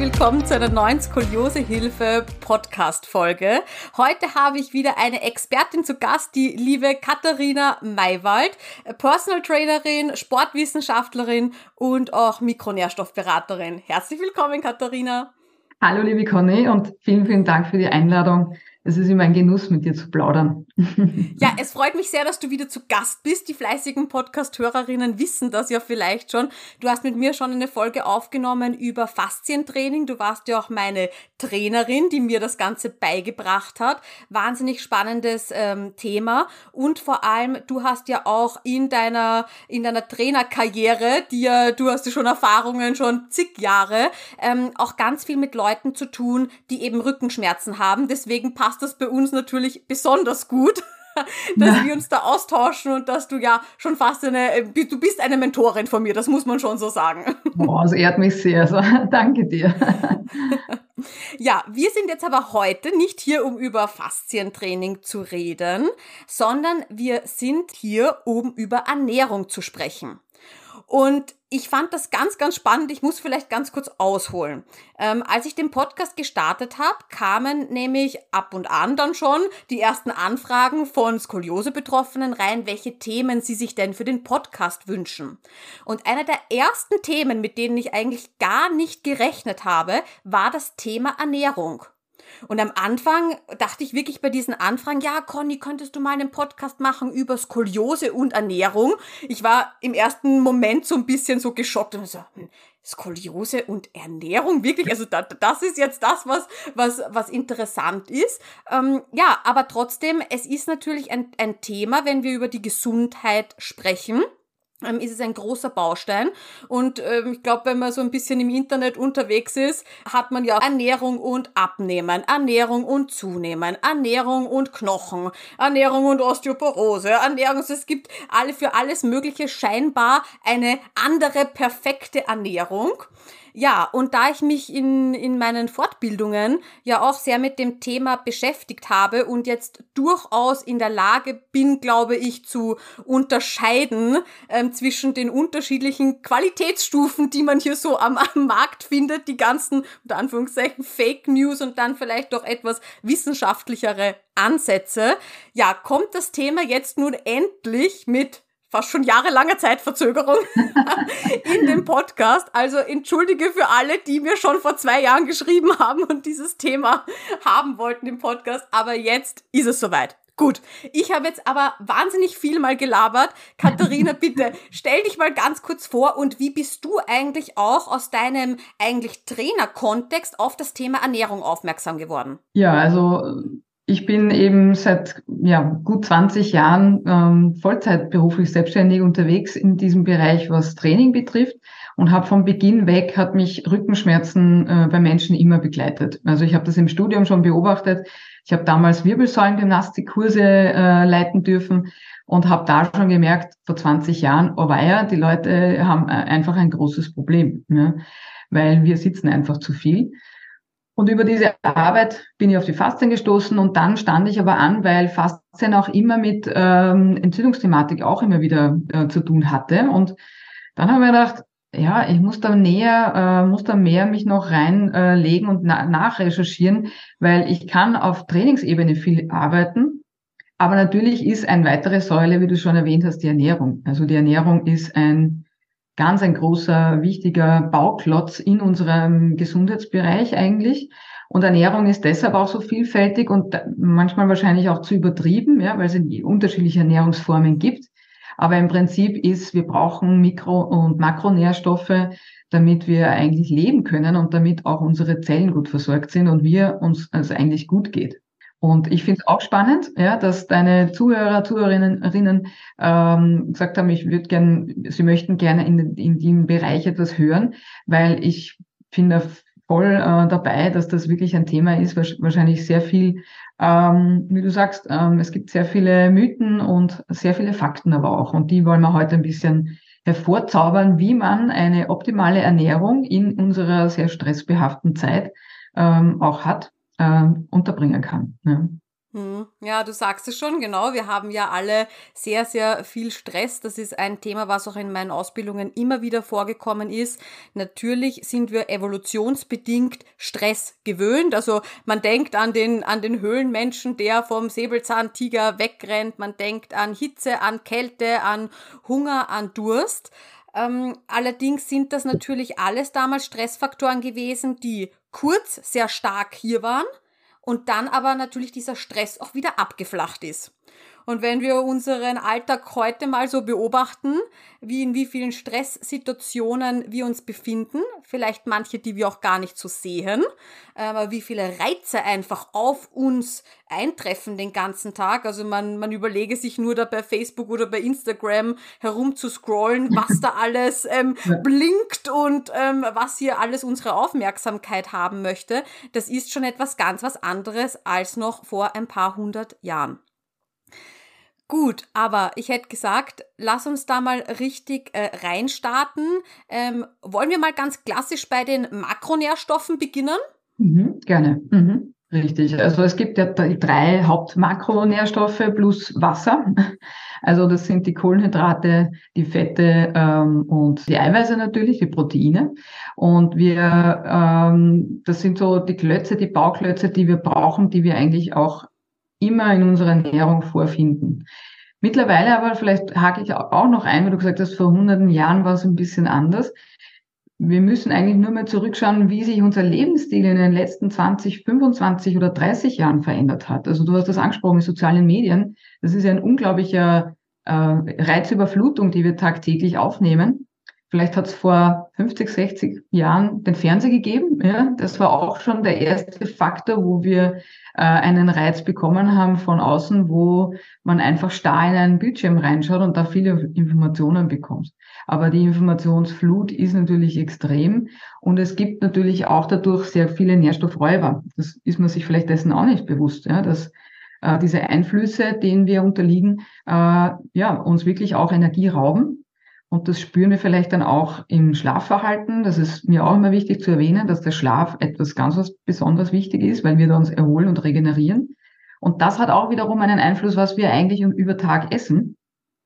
Willkommen zu einer neuen Skoliosehilfe Podcast Folge. Heute habe ich wieder eine Expertin zu Gast, die liebe Katharina Maywald, Personal Trainerin, Sportwissenschaftlerin und auch Mikronährstoffberaterin. Herzlich willkommen, Katharina. Hallo, liebe Conny und vielen, vielen Dank für die Einladung. Es ist immer ein Genuss, mit dir zu plaudern. Ja, es freut mich sehr, dass du wieder zu Gast bist. Die fleißigen Podcast-Hörerinnen wissen das ja vielleicht schon. Du hast mit mir schon eine Folge aufgenommen über Faszientraining. Du warst ja auch meine Trainerin, die mir das Ganze beigebracht hat. Wahnsinnig spannendes ähm, Thema. Und vor allem, du hast ja auch in deiner, in deiner Trainerkarriere, die du hast ja schon Erfahrungen, schon zig Jahre, ähm, auch ganz viel mit Leuten zu tun, die eben Rückenschmerzen haben. Deswegen passt passt das bei uns natürlich besonders gut, dass ja. wir uns da austauschen und dass du ja schon fast eine, äh, du bist eine Mentorin von mir, das muss man schon so sagen. Boah, das ehrt mich sehr, also, danke dir. Ja, wir sind jetzt aber heute nicht hier, um über Faszientraining zu reden, sondern wir sind hier, um über Ernährung zu sprechen. Und ich fand das ganz, ganz spannend. Ich muss vielleicht ganz kurz ausholen. Ähm, als ich den Podcast gestartet habe, kamen nämlich ab und an dann schon die ersten Anfragen von Skoliose-Betroffenen rein, welche Themen sie sich denn für den Podcast wünschen. Und einer der ersten Themen, mit denen ich eigentlich gar nicht gerechnet habe, war das Thema Ernährung. Und am Anfang dachte ich wirklich bei diesen Anfragen, ja, Conny, könntest du mal einen Podcast machen über Skoliose und Ernährung? Ich war im ersten Moment so ein bisschen so geschockt und so, hm, Skoliose und Ernährung, wirklich? Also da, das ist jetzt das, was, was, was interessant ist. Ähm, ja, aber trotzdem, es ist natürlich ein, ein Thema, wenn wir über die Gesundheit sprechen ist es ein großer Baustein. Und ähm, ich glaube, wenn man so ein bisschen im Internet unterwegs ist, hat man ja Ernährung und Abnehmen, Ernährung und Zunehmen, Ernährung und Knochen, Ernährung und Osteoporose, Ernährung. Also es gibt alle für alles Mögliche scheinbar eine andere perfekte Ernährung. Ja, und da ich mich in, in meinen Fortbildungen ja auch sehr mit dem Thema beschäftigt habe und jetzt durchaus in der Lage bin, glaube ich, zu unterscheiden ähm, zwischen den unterschiedlichen Qualitätsstufen, die man hier so am, am Markt findet, die ganzen, unter Anführungszeichen, Fake News und dann vielleicht doch etwas wissenschaftlichere Ansätze. Ja, kommt das Thema jetzt nun endlich mit fast schon jahrelange Zeitverzögerung in dem Podcast. Also entschuldige für alle, die mir schon vor zwei Jahren geschrieben haben und dieses Thema haben wollten im Podcast. Aber jetzt ist es soweit. Gut, ich habe jetzt aber wahnsinnig viel mal gelabert. Katharina, bitte stell dich mal ganz kurz vor und wie bist du eigentlich auch aus deinem eigentlich Trainerkontext auf das Thema Ernährung aufmerksam geworden? Ja, also ich bin eben seit ja, gut 20 Jahren ähm, Vollzeit beruflich selbstständig unterwegs in diesem Bereich, was Training betrifft und habe von Beginn weg hat mich Rückenschmerzen äh, bei Menschen immer begleitet. Also ich habe das im Studium schon beobachtet. Ich habe damals Wirbelsäulengymnastikkurse äh, leiten dürfen und habe da schon gemerkt, vor 20 Jahren, oh weia, die Leute haben äh, einfach ein großes Problem, ja, weil wir sitzen einfach zu viel. Und über diese Arbeit bin ich auf die Faszien gestoßen und dann stand ich aber an, weil Faszien auch immer mit ähm, Entzündungsthematik auch immer wieder äh, zu tun hatte. Und dann habe ich mir gedacht, ja, ich muss da näher, äh, muss da mehr mich noch reinlegen äh, und na nachrecherchieren, weil ich kann auf Trainingsebene viel arbeiten. Aber natürlich ist eine weitere Säule, wie du schon erwähnt hast, die Ernährung. Also die Ernährung ist ein ganz ein großer, wichtiger Bauklotz in unserem Gesundheitsbereich eigentlich. Und Ernährung ist deshalb auch so vielfältig und manchmal wahrscheinlich auch zu übertrieben, ja, weil es unterschiedliche Ernährungsformen gibt. Aber im Prinzip ist, wir brauchen Mikro- und Makronährstoffe, damit wir eigentlich leben können und damit auch unsere Zellen gut versorgt sind und wir uns also eigentlich gut geht. Und ich finde es auch spannend, ja, dass deine Zuhörer, Zuhörerinnen ähm, gesagt haben, ich würde gern, sie möchten gerne in, in dem Bereich etwas hören, weil ich finde voll äh, dabei, dass das wirklich ein Thema ist, wahrscheinlich sehr viel, ähm, wie du sagst, ähm, es gibt sehr viele Mythen und sehr viele Fakten aber auch. Und die wollen wir heute ein bisschen hervorzaubern, wie man eine optimale Ernährung in unserer sehr stressbehafteten Zeit ähm, auch hat, äh, unterbringen kann. Ja. Hm. Ja, du sagst es schon, genau. Wir haben ja alle sehr, sehr viel Stress. Das ist ein Thema, was auch in meinen Ausbildungen immer wieder vorgekommen ist. Natürlich sind wir evolutionsbedingt Stress gewöhnt. Also man denkt an den, an den Höhlenmenschen, der vom Säbelzahntiger wegrennt. Man denkt an Hitze, an Kälte, an Hunger, an Durst. Ähm, allerdings sind das natürlich alles damals Stressfaktoren gewesen, die kurz sehr stark hier waren und dann aber natürlich dieser Stress auch wieder abgeflacht ist. Und wenn wir unseren Alltag heute mal so beobachten, wie in wie vielen Stresssituationen wir uns befinden, vielleicht manche, die wir auch gar nicht so sehen, aber wie viele Reize einfach auf uns eintreffen den ganzen Tag. Also man, man überlege sich nur da bei Facebook oder bei Instagram herum zu scrollen, was da alles ähm, blinkt und ähm, was hier alles unsere Aufmerksamkeit haben möchte. Das ist schon etwas ganz was anderes als noch vor ein paar hundert Jahren. Gut, aber ich hätte gesagt, lass uns da mal richtig äh, reinstarten. Ähm, wollen wir mal ganz klassisch bei den Makronährstoffen beginnen? Mhm, gerne. Mhm, richtig. Also es gibt ja drei Hauptmakronährstoffe plus Wasser. Also das sind die Kohlenhydrate, die Fette ähm, und die Eiweiße natürlich, die Proteine. Und wir, ähm, das sind so die Klötze, die Bauklötze, die wir brauchen, die wir eigentlich auch immer in unserer Ernährung vorfinden. Mittlerweile aber, vielleicht hake ich auch noch ein, weil du gesagt hast, vor hunderten Jahren war es ein bisschen anders. Wir müssen eigentlich nur mal zurückschauen, wie sich unser Lebensstil in den letzten 20, 25 oder 30 Jahren verändert hat. Also du hast das angesprochen, die sozialen Medien. Das ist ja ein unglaublicher äh, Reizüberflutung, die wir tagtäglich aufnehmen. Vielleicht hat es vor 50, 60 Jahren den Fernseher gegeben. Ja, das war auch schon der erste Faktor, wo wir äh, einen Reiz bekommen haben von außen, wo man einfach starr in einen Bildschirm reinschaut und da viele Informationen bekommt. Aber die Informationsflut ist natürlich extrem und es gibt natürlich auch dadurch sehr viele Nährstoffräuber. Das ist man sich vielleicht dessen auch nicht bewusst, ja, dass äh, diese Einflüsse, denen wir unterliegen, äh, ja, uns wirklich auch Energie rauben und das spüren wir vielleicht dann auch im Schlafverhalten. Das ist mir auch immer wichtig zu erwähnen, dass der Schlaf etwas ganz was besonders wichtig ist, weil wir da uns erholen und regenerieren. Und das hat auch wiederum einen Einfluss, was wir eigentlich über Tag essen.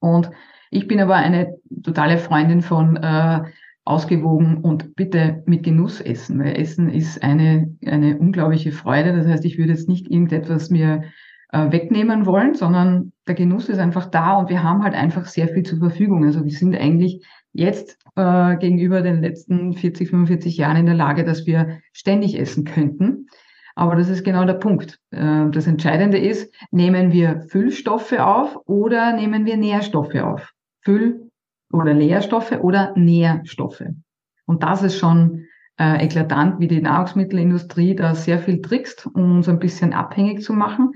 Und ich bin aber eine totale Freundin von äh, ausgewogen und bitte mit Genuss essen. Weil Essen ist eine, eine unglaubliche Freude. Das heißt, ich würde jetzt nicht irgendetwas mir äh, wegnehmen wollen, sondern der Genuss ist einfach da und wir haben halt einfach sehr viel zur Verfügung. Also wir sind eigentlich jetzt äh, gegenüber den letzten 40, 45 Jahren in der Lage, dass wir ständig essen könnten. Aber das ist genau der Punkt. Äh, das Entscheidende ist, nehmen wir Füllstoffe auf oder nehmen wir Nährstoffe auf? Füll- oder Leerstoffe oder Nährstoffe. Und das ist schon äh, eklatant, wie die Nahrungsmittelindustrie da sehr viel trickst, um uns ein bisschen abhängig zu machen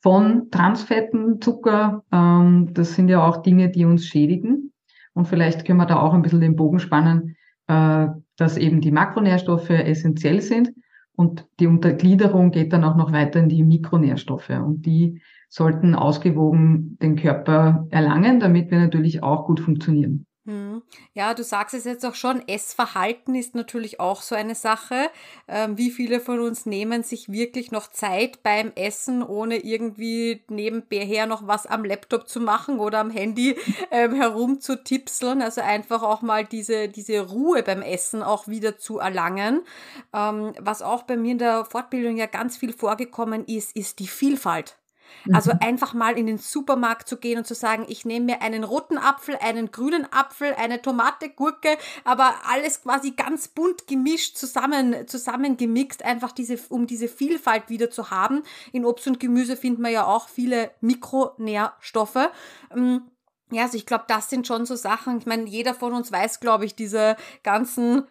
von Transfetten, Zucker. Ähm, das sind ja auch Dinge, die uns schädigen. Und vielleicht können wir da auch ein bisschen den Bogen spannen, äh, dass eben die Makronährstoffe essentiell sind. Und die Untergliederung geht dann auch noch weiter in die Mikronährstoffe. Und die sollten ausgewogen den Körper erlangen, damit wir natürlich auch gut funktionieren. Hm. Ja, du sagst es jetzt auch schon, Essverhalten ist natürlich auch so eine Sache. Ähm, wie viele von uns nehmen sich wirklich noch Zeit beim Essen, ohne irgendwie nebenher noch was am Laptop zu machen oder am Handy ähm, herumzutipseln? Also einfach auch mal diese, diese Ruhe beim Essen auch wieder zu erlangen. Ähm, was auch bei mir in der Fortbildung ja ganz viel vorgekommen ist, ist die Vielfalt. Also mhm. einfach mal in den Supermarkt zu gehen und zu sagen, ich nehme mir einen roten Apfel, einen grünen Apfel, eine Tomate, Gurke, aber alles quasi ganz bunt gemischt, zusammen, zusammengemixt, einfach diese, um diese Vielfalt wieder zu haben. In Obst und Gemüse findet man ja auch viele Mikronährstoffe. Ähm, ja, also ich glaube, das sind schon so Sachen. Ich meine, jeder von uns weiß, glaube ich, diese ganzen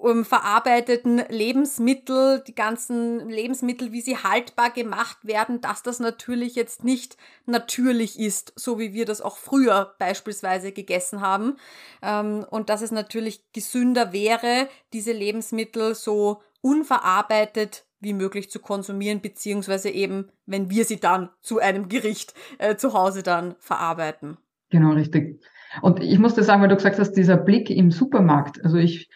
um, verarbeiteten Lebensmittel, die ganzen Lebensmittel, wie sie haltbar gemacht werden, dass das natürlich jetzt nicht natürlich ist, so wie wir das auch früher beispielsweise gegessen haben. Ähm, und dass es natürlich gesünder wäre, diese Lebensmittel so unverarbeitet wie möglich zu konsumieren, beziehungsweise eben, wenn wir sie dann zu einem Gericht äh, zu Hause dann verarbeiten. Genau, richtig. Und ich musste sagen, weil du gesagt hast, dieser Blick im Supermarkt. Also ich,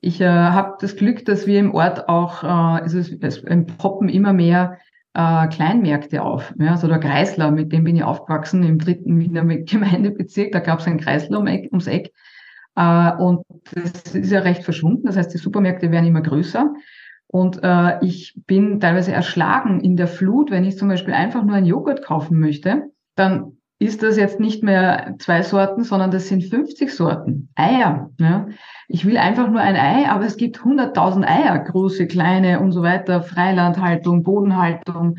ich äh, habe das Glück, dass wir im Ort auch, äh, es, ist, es poppen immer mehr äh, Kleinmärkte auf. Ja, also der Kreisler, mit dem bin ich aufgewachsen im dritten Wiener Gemeindebezirk. Da gab es einen Kreisler um Eck, ums Eck. Äh, und das ist ja recht verschwunden. Das heißt, die Supermärkte werden immer größer. Und äh, ich bin teilweise erschlagen in der Flut, wenn ich zum Beispiel einfach nur einen Joghurt kaufen möchte, dann ist das jetzt nicht mehr zwei Sorten, sondern das sind 50 Sorten. Eier. Ja. Ich will einfach nur ein Ei, aber es gibt 100.000 Eier, große, kleine und so weiter, Freilandhaltung, Bodenhaltung.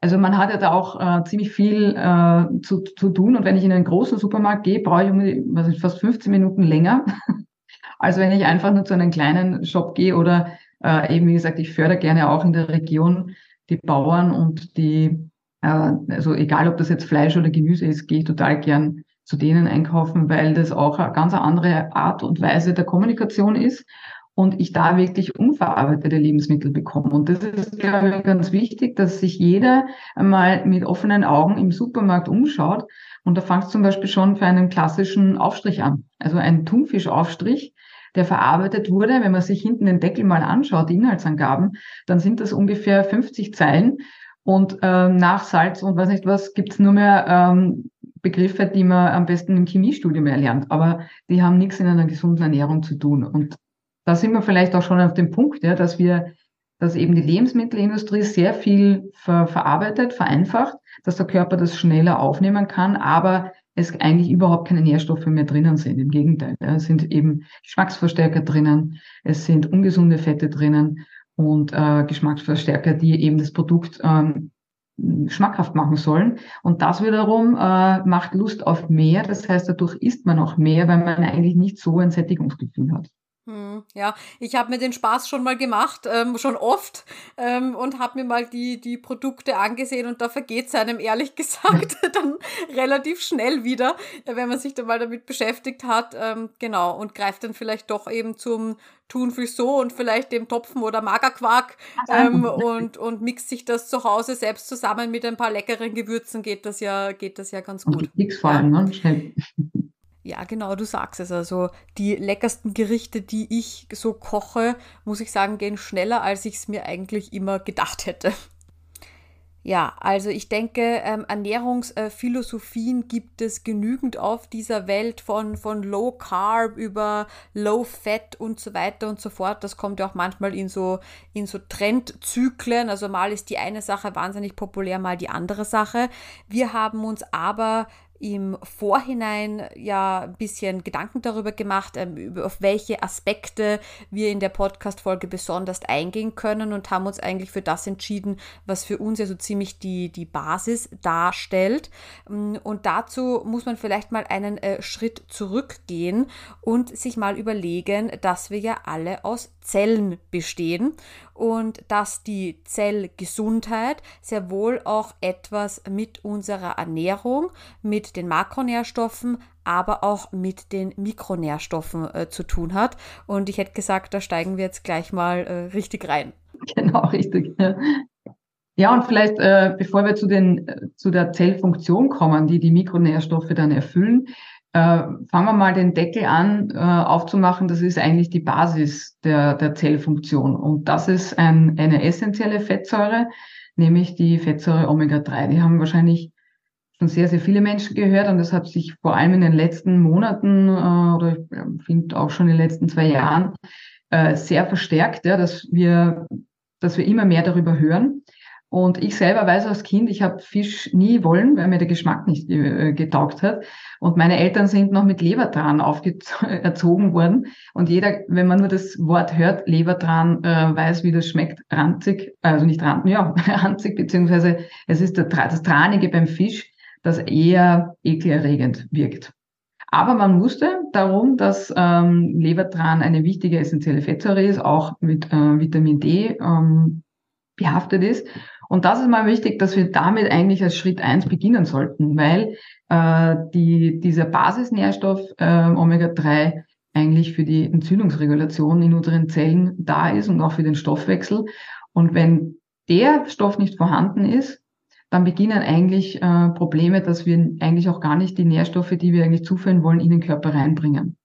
Also man hat ja da auch äh, ziemlich viel äh, zu, zu tun. Und wenn ich in einen großen Supermarkt gehe, brauche ich was ist, fast 15 Minuten länger, als wenn ich einfach nur zu einem kleinen Shop gehe oder äh, eben, wie gesagt, ich fördere gerne auch in der Region die Bauern und die also egal, ob das jetzt Fleisch oder Gemüse ist, gehe ich total gern zu denen einkaufen, weil das auch eine ganz andere Art und Weise der Kommunikation ist und ich da wirklich unverarbeitete Lebensmittel bekomme. Und das ist, glaube ich, ganz wichtig, dass sich jeder einmal mit offenen Augen im Supermarkt umschaut. Und da es zum Beispiel schon für einen klassischen Aufstrich an. Also ein Thunfischaufstrich, der verarbeitet wurde. Wenn man sich hinten den Deckel mal anschaut, die Inhaltsangaben, dann sind das ungefähr 50 Zeilen und ähm, nach Salz und weiß nicht was gibt's nur mehr ähm, Begriffe, die man am besten im Chemiestudium erlernt. Aber die haben nichts in einer gesunden Ernährung zu tun. Und da sind wir vielleicht auch schon auf dem Punkt, ja, dass wir, dass eben die Lebensmittelindustrie sehr viel ver verarbeitet, vereinfacht, dass der Körper das schneller aufnehmen kann, aber es eigentlich überhaupt keine Nährstoffe mehr drinnen sind. Im Gegenteil, ja, es sind eben Geschmacksverstärker drinnen, es sind ungesunde Fette drinnen und äh, Geschmacksverstärker, die eben das Produkt ähm, schmackhaft machen sollen. Und das wiederum äh, macht Lust auf mehr. Das heißt, dadurch isst man auch mehr, weil man eigentlich nicht so ein Sättigungsgefühl hat. Hm, ja, ich habe mir den Spaß schon mal gemacht, ähm, schon oft, ähm, und habe mir mal die, die Produkte angesehen und da vergeht es einem ehrlich gesagt dann relativ schnell wieder, wenn man sich da mal damit beschäftigt hat, ähm, genau, und greift dann vielleicht doch eben zum Thunfisch so und vielleicht dem Topfen oder Magerquark ähm, und, und mixt sich das zu Hause selbst zusammen mit ein paar leckeren Gewürzen, geht das ja, geht das ja ganz gut. Nichts fallen, ne? Schnell. Ja, genau, du sagst es. Also die leckersten Gerichte, die ich so koche, muss ich sagen, gehen schneller, als ich es mir eigentlich immer gedacht hätte. Ja, also ich denke, ähm, Ernährungsphilosophien gibt es genügend auf dieser Welt von, von Low Carb über Low Fat und so weiter und so fort. Das kommt ja auch manchmal in so, in so Trendzyklen. Also mal ist die eine Sache wahnsinnig populär, mal die andere Sache. Wir haben uns aber im Vorhinein ja ein bisschen Gedanken darüber gemacht, ähm, auf welche Aspekte wir in der Podcast-Folge besonders eingehen können und haben uns eigentlich für das entschieden, was für uns ja so ziemlich die, die Basis darstellt. Mm, und dazu muss man vielleicht mal einen äh, Schritt zurückgehen und sich mal überlegen, dass wir ja alle aus Zellen bestehen und dass die Zellgesundheit sehr wohl auch etwas mit unserer Ernährung, mit den Makronährstoffen, aber auch mit den Mikronährstoffen äh, zu tun hat. Und ich hätte gesagt, da steigen wir jetzt gleich mal äh, richtig rein. Genau, richtig. Ja. Und vielleicht, äh, bevor wir zu, den, äh, zu der Zellfunktion kommen, die die Mikronährstoffe dann erfüllen, fangen wir mal den Deckel an äh, aufzumachen. Das ist eigentlich die Basis der, der Zellfunktion. Und das ist ein, eine essentielle Fettsäure, nämlich die Fettsäure Omega-3. Die haben wahrscheinlich schon sehr, sehr viele Menschen gehört und das hat sich vor allem in den letzten Monaten äh, oder ich finde auch schon in den letzten zwei Jahren äh, sehr verstärkt, ja, dass wir, dass wir immer mehr darüber hören. Und ich selber weiß als Kind, ich habe Fisch nie wollen, weil mir der Geschmack nicht äh, getaugt hat. Und meine Eltern sind noch mit Lebertran erzogen worden. Und jeder, wenn man nur das Wort hört, Lebertran, äh, weiß, wie das schmeckt. Ranzig, also nicht ranzig, ja, ranzig, beziehungsweise es ist das Tranige beim Fisch, das eher ekelerregend wirkt. Aber man wusste darum, dass ähm, Lebertran eine wichtige essentielle Fettsäure ist, auch mit äh, Vitamin D ähm, behaftet ist. Und das ist mal wichtig, dass wir damit eigentlich als Schritt eins beginnen sollten, weil äh, die, dieser Basisnährstoff äh, Omega-3 eigentlich für die Entzündungsregulation in unseren Zellen da ist und auch für den Stoffwechsel. Und wenn der Stoff nicht vorhanden ist, dann beginnen eigentlich äh, Probleme, dass wir eigentlich auch gar nicht die Nährstoffe, die wir eigentlich zuführen wollen, in den Körper reinbringen.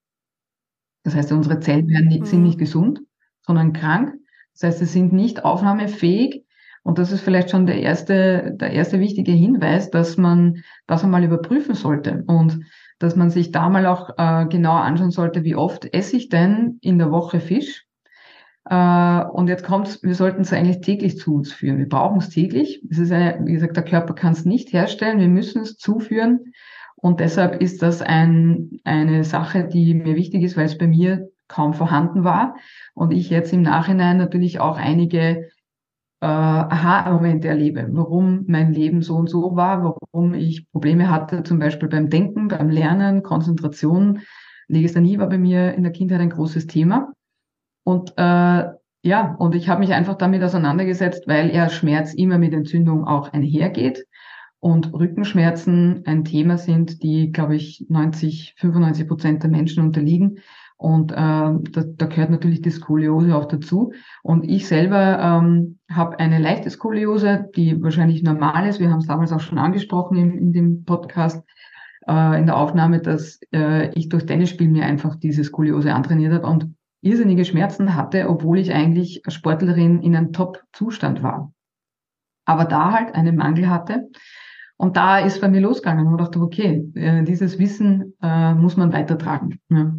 Das heißt, unsere Zellen werden nicht, mhm. sind nicht gesund, sondern krank. Das heißt, sie sind nicht aufnahmefähig. Und das ist vielleicht schon der erste, der erste wichtige Hinweis, dass man das einmal überprüfen sollte und dass man sich da mal auch äh, genauer anschauen sollte, wie oft esse ich denn in der Woche Fisch äh, und jetzt kommt's, wir sollten es eigentlich täglich zu uns führen. Wir brauchen es täglich. Es ist eine, wie gesagt, der Körper kann es nicht herstellen. Wir müssen es zuführen. Und deshalb ist das ein, eine Sache, die mir wichtig ist, weil es bei mir kaum vorhanden war. Und ich jetzt im Nachhinein natürlich auch einige äh, Aha-Momente erlebe, warum mein Leben so und so war, warum ich Probleme hatte, zum Beispiel beim Denken, beim Lernen, Konzentration. Legasthenie war bei mir in der Kindheit ein großes Thema. Und äh, ja, und ich habe mich einfach damit auseinandergesetzt, weil ja Schmerz immer mit Entzündung auch einhergeht und Rückenschmerzen ein Thema sind, die, glaube ich, 90, 95 Prozent der Menschen unterliegen. Und äh, da, da gehört natürlich die Skoliose auch dazu. Und ich selber ähm, habe eine leichte Skoliose, die wahrscheinlich normal ist. Wir haben es damals auch schon angesprochen in, in dem Podcast, äh, in der Aufnahme, dass äh, ich durch Tennisspiel mir einfach diese Skoliose antrainiert habe. Und irrsinnige Schmerzen hatte, obwohl ich eigentlich Sportlerin in einem Top-Zustand war. Aber da halt einen Mangel hatte. Und da ist bei mir losgegangen und dachte, okay, äh, dieses Wissen äh, muss man weitertragen. Ja.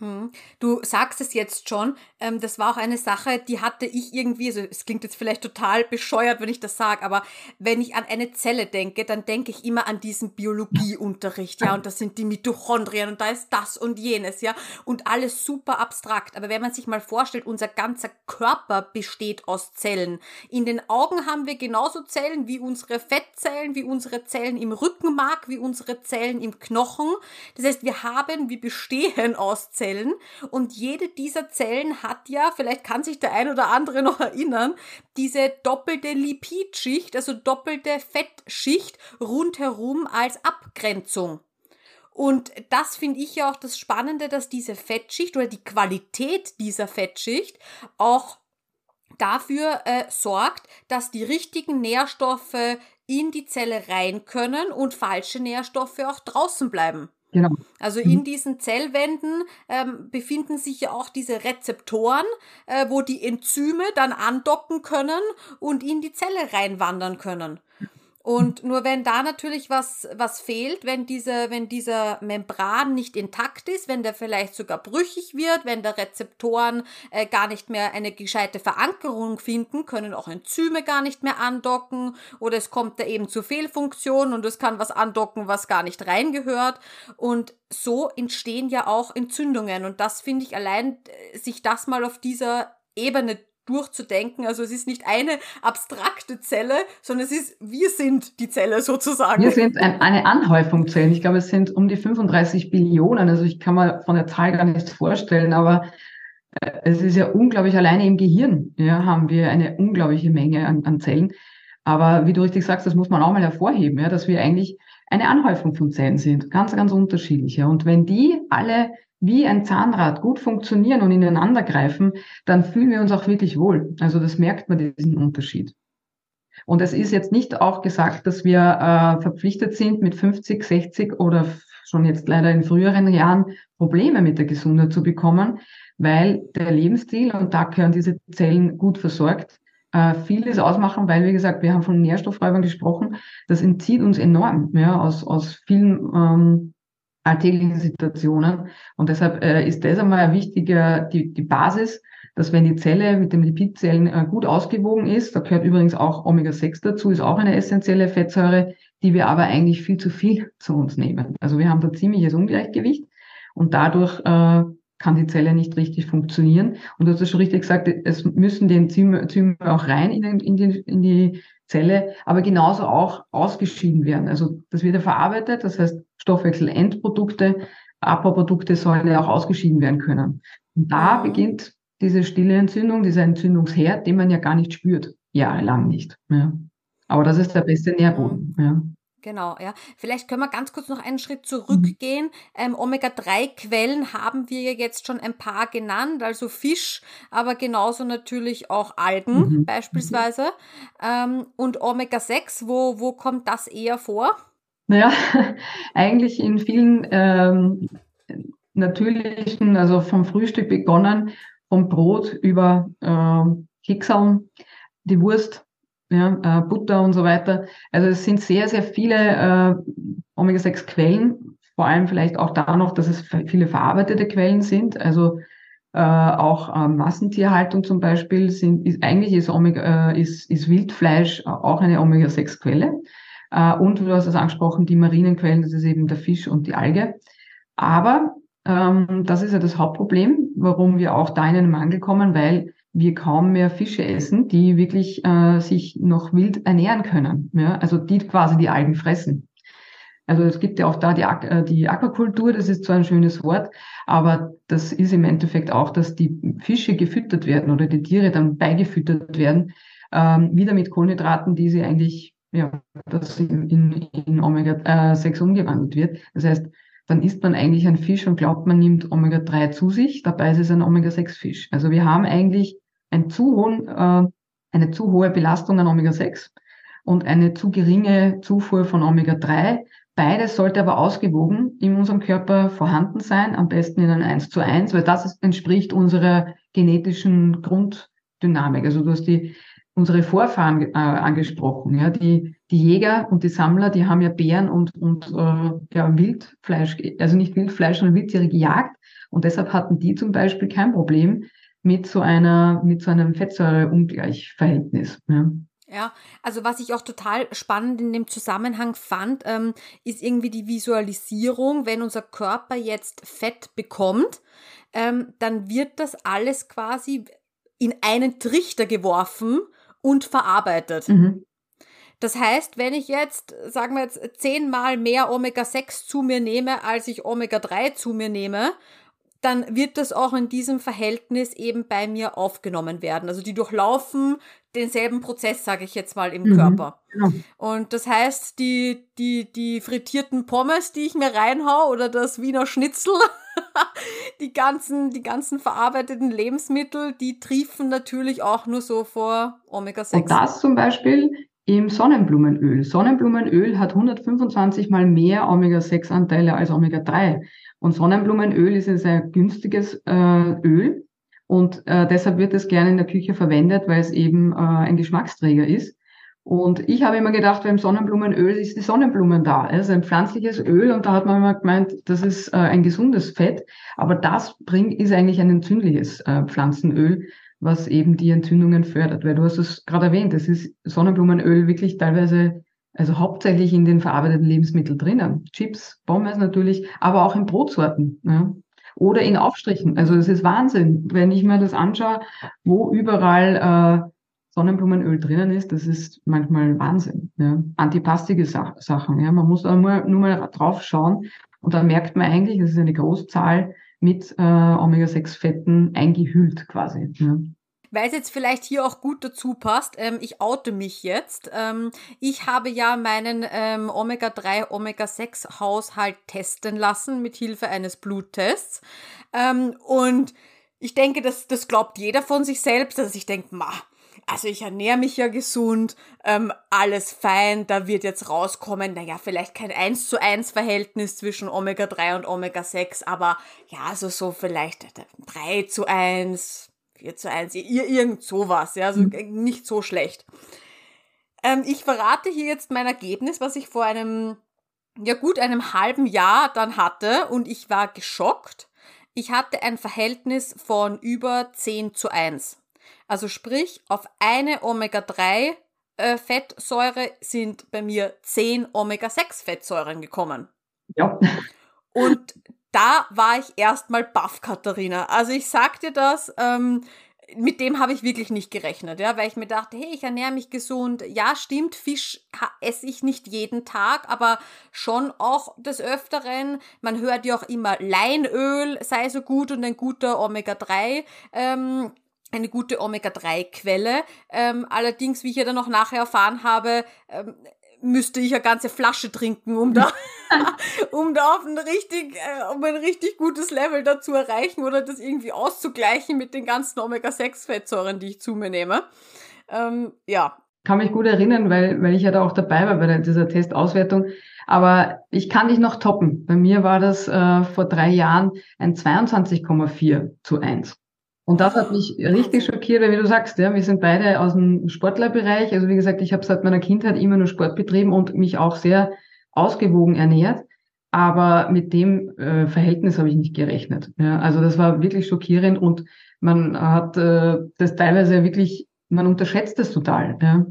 Hm. Du sagst es jetzt schon, ähm, das war auch eine Sache, die hatte ich irgendwie, also es klingt jetzt vielleicht total bescheuert, wenn ich das sage, aber wenn ich an eine Zelle denke, dann denke ich immer an diesen Biologieunterricht, ja, und das sind die Mitochondrien und da ist das und jenes, ja, und alles super abstrakt. Aber wenn man sich mal vorstellt, unser ganzer Körper besteht aus Zellen. In den Augen haben wir genauso Zellen wie unsere Fettzellen, wie unsere Zellen im Rückenmark, wie unsere Zellen im Knochen. Das heißt, wir haben, wir bestehen aus Zellen. Zellen und jede dieser Zellen hat ja, vielleicht kann sich der ein oder andere noch erinnern, diese doppelte Lipidschicht, also doppelte Fettschicht rundherum als Abgrenzung. Und das finde ich ja auch das Spannende, dass diese Fettschicht oder die Qualität dieser Fettschicht auch dafür äh, sorgt, dass die richtigen Nährstoffe in die Zelle rein können und falsche Nährstoffe auch draußen bleiben. Genau. Also in mhm. diesen Zellwänden ähm, befinden sich ja auch diese Rezeptoren, äh, wo die Enzyme dann andocken können und in die Zelle reinwandern können. Und nur wenn da natürlich was, was fehlt, wenn diese, wenn dieser Membran nicht intakt ist, wenn der vielleicht sogar brüchig wird, wenn der Rezeptoren äh, gar nicht mehr eine gescheite Verankerung finden, können auch Enzyme gar nicht mehr andocken oder es kommt da eben zu Fehlfunktionen und es kann was andocken, was gar nicht reingehört. Und so entstehen ja auch Entzündungen. Und das finde ich allein, äh, sich das mal auf dieser Ebene durchzudenken. Also es ist nicht eine abstrakte Zelle, sondern es ist, wir sind die Zelle sozusagen. Wir sind ein, eine Anhäufung Zellen. Ich glaube, es sind um die 35 Billionen. Also ich kann mir von der Zahl gar nichts vorstellen, aber äh, es ist ja unglaublich, alleine im Gehirn ja, haben wir eine unglaubliche Menge an, an Zellen. Aber wie du richtig sagst, das muss man auch mal hervorheben, ja, dass wir eigentlich eine Anhäufung von Zellen sind. Ganz, ganz unterschiedliche. Und wenn die alle wie ein Zahnrad gut funktionieren und ineinander greifen, dann fühlen wir uns auch wirklich wohl. Also das merkt man diesen Unterschied. Und es ist jetzt nicht auch gesagt, dass wir äh, verpflichtet sind, mit 50, 60 oder schon jetzt leider in früheren Jahren Probleme mit der Gesundheit zu bekommen, weil der Lebensstil, und da gehören diese Zellen gut versorgt, äh, vieles ausmachen, weil, wie gesagt, wir haben von Nährstoffräubern gesprochen, das entzieht uns enorm ja, aus, aus vielen ähm, alltäglichen Situationen. Und deshalb äh, ist das einmal ein wichtiger, die, die Basis, dass wenn die Zelle mit den Lipidzellen äh, gut ausgewogen ist, da gehört übrigens auch Omega-6 dazu, ist auch eine essentielle Fettsäure, die wir aber eigentlich viel zu viel zu uns nehmen. Also wir haben da ziemliches Ungleichgewicht und dadurch äh, kann die Zelle nicht richtig funktionieren. Und du hast ja schon richtig gesagt, es müssen die Enzyme, Enzyme auch rein in, den, in, die, in die Zelle, aber genauso auch ausgeschieden werden. Also das wird ja verarbeitet, das heißt Stoffwechselendprodukte, Abbauprodukte sollen ja auch ausgeschieden werden können. Und da mhm. beginnt diese stille Entzündung, dieser Entzündungsherd, den man ja gar nicht spürt, jahrelang nicht. Ja. Aber das ist der beste Nährboden. Ja. Genau, ja. Vielleicht können wir ganz kurz noch einen Schritt zurückgehen. Mhm. Ähm, Omega-3-Quellen haben wir ja jetzt schon ein paar genannt, also Fisch, aber genauso natürlich auch Algen mhm. beispielsweise. Ähm, und Omega-6, wo, wo kommt das eher vor? Naja, eigentlich in vielen ähm, natürlichen, also vom Frühstück begonnen, vom Brot über äh, Kekseln, die Wurst, ja, äh, Butter und so weiter. Also es sind sehr, sehr viele äh, Omega-6-Quellen, vor allem vielleicht auch da noch, dass es viele verarbeitete Quellen sind. Also äh, auch äh, Massentierhaltung zum Beispiel sind, ist, eigentlich ist, Omega, äh, ist, ist Wildfleisch auch eine Omega-6-Quelle. Äh, und du hast es angesprochen, die marinen Quellen, das ist eben der Fisch und die Alge. Aber ähm, das ist ja das Hauptproblem, warum wir auch da in einen Mangel kommen, weil wir kaum mehr Fische essen, die wirklich äh, sich noch wild ernähren können. Ja? Also die quasi die Algen fressen. Also es gibt ja auch da die, äh, die Aquakultur, das ist zwar ein schönes Wort, aber das ist im Endeffekt auch, dass die Fische gefüttert werden oder die Tiere dann beigefüttert werden, ähm, wieder mit Kohlenhydraten, die sie eigentlich, ja, das in, in, in Omega-6 umgewandelt wird. Das heißt, dann isst man eigentlich ein Fisch und glaubt, man nimmt Omega-3 zu sich, dabei ist es ein Omega-6-Fisch. Also wir haben eigentlich ein zu hohen, äh, eine zu hohe Belastung an Omega-6 und eine zu geringe Zufuhr von Omega-3. Beides sollte aber ausgewogen in unserem Körper vorhanden sein, am besten in einem 1 zu 1, weil das entspricht unserer genetischen Grunddynamik. Also du hast die, unsere Vorfahren äh, angesprochen, ja, die, die Jäger und die Sammler, die haben ja Bären und, und äh, ja, Wildfleisch, also nicht Wildfleisch, sondern Wildtiere gejagt und deshalb hatten die zum Beispiel kein Problem, mit so einer, mit so einem Fettsäureungleichverhältnis. Ja. Ja, also was ich auch total spannend in dem Zusammenhang fand, ähm, ist irgendwie die Visualisierung, wenn unser Körper jetzt Fett bekommt, ähm, dann wird das alles quasi in einen Trichter geworfen und verarbeitet. Mhm. Das heißt, wenn ich jetzt, sagen wir jetzt, zehnmal mehr Omega-6 zu mir nehme, als ich Omega-3 zu mir nehme, dann wird das auch in diesem Verhältnis eben bei mir aufgenommen werden. Also die durchlaufen denselben Prozess, sage ich jetzt mal, im mhm, Körper. Genau. Und das heißt, die, die, die frittierten Pommes, die ich mir reinhau oder das Wiener Schnitzel, die ganzen, die ganzen verarbeiteten Lebensmittel, die triefen natürlich auch nur so vor Omega-6. Und das zum Beispiel im Sonnenblumenöl. Sonnenblumenöl hat 125 mal mehr Omega-6-Anteile als Omega-3. Und Sonnenblumenöl ist ein sehr günstiges äh, Öl und äh, deshalb wird es gerne in der Küche verwendet, weil es eben äh, ein Geschmacksträger ist. Und ich habe immer gedacht, beim Sonnenblumenöl ist die Sonnenblumen da. Es ist ein pflanzliches Öl und da hat man immer gemeint, das ist äh, ein gesundes Fett. Aber das bringt, ist eigentlich ein entzündliches äh, Pflanzenöl, was eben die Entzündungen fördert. Weil du hast es gerade erwähnt, es ist Sonnenblumenöl wirklich teilweise also hauptsächlich in den verarbeiteten Lebensmitteln drinnen. Chips, Pommes natürlich, aber auch in Brotsorten. Ja. Oder in Aufstrichen. Also es ist Wahnsinn, wenn ich mir das anschaue, wo überall äh, Sonnenblumenöl drinnen ist, das ist manchmal Wahnsinn. Ja. Antipastige Sa Sachen. Ja. Man muss nur, nur mal drauf schauen und dann merkt man eigentlich, es ist eine Großzahl mit äh, Omega-6-Fetten eingehüllt quasi. Ja weil es jetzt vielleicht hier auch gut dazu passt, ähm, ich oute mich jetzt. Ähm, ich habe ja meinen ähm, Omega-3, Omega-6 Haushalt testen lassen mit Hilfe eines Bluttests. Ähm, und ich denke, das, das glaubt jeder von sich selbst, dass ich denke, ma, also ich ernähre mich ja gesund, ähm, alles fein, da wird jetzt rauskommen, naja, vielleicht kein 1 zu 1 Verhältnis zwischen Omega-3 und Omega-6, aber ja, also so vielleicht 3 zu 1, 4 zu 1, ihr, irgend sowas, ja, also mhm. nicht so schlecht. Ähm, ich verrate hier jetzt mein Ergebnis, was ich vor einem, ja gut, einem halben Jahr dann hatte und ich war geschockt. Ich hatte ein Verhältnis von über 10 zu 1. Also sprich, auf eine Omega-3 äh, Fettsäure sind bei mir 10 Omega-6 Fettsäuren gekommen. Ja. Und da war ich erstmal baff, Katharina. Also ich sag dir das, ähm, mit dem habe ich wirklich nicht gerechnet, ja, weil ich mir dachte, hey, ich ernähre mich gesund. Ja, stimmt, Fisch esse ich nicht jeden Tag, aber schon auch des Öfteren. Man hört ja auch immer, Leinöl sei so gut und ein guter Omega-3. Ähm, eine gute Omega-3-Quelle. Ähm, allerdings, wie ich ja dann noch nachher erfahren habe, ähm, müsste ich eine ganze Flasche trinken, um da, um da auf ein richtig, äh, um ein richtig gutes Level dazu erreichen oder das irgendwie auszugleichen mit den ganzen Omega-6-Fettsäuren, die ich zu mir nehme. Ähm, ja. Kann mich gut erinnern, weil, weil ich ja da auch dabei war bei dieser Testauswertung. Aber ich kann dich noch toppen. Bei mir war das äh, vor drei Jahren ein 22,4 zu 1. Und das hat mich richtig schockiert, weil wie du sagst, ja, wir sind beide aus dem Sportlerbereich. Also wie gesagt, ich habe seit meiner Kindheit immer nur Sport betrieben und mich auch sehr ausgewogen ernährt. Aber mit dem äh, Verhältnis habe ich nicht gerechnet. Ja, also das war wirklich schockierend und man hat äh, das teilweise wirklich, man unterschätzt das total. Ja.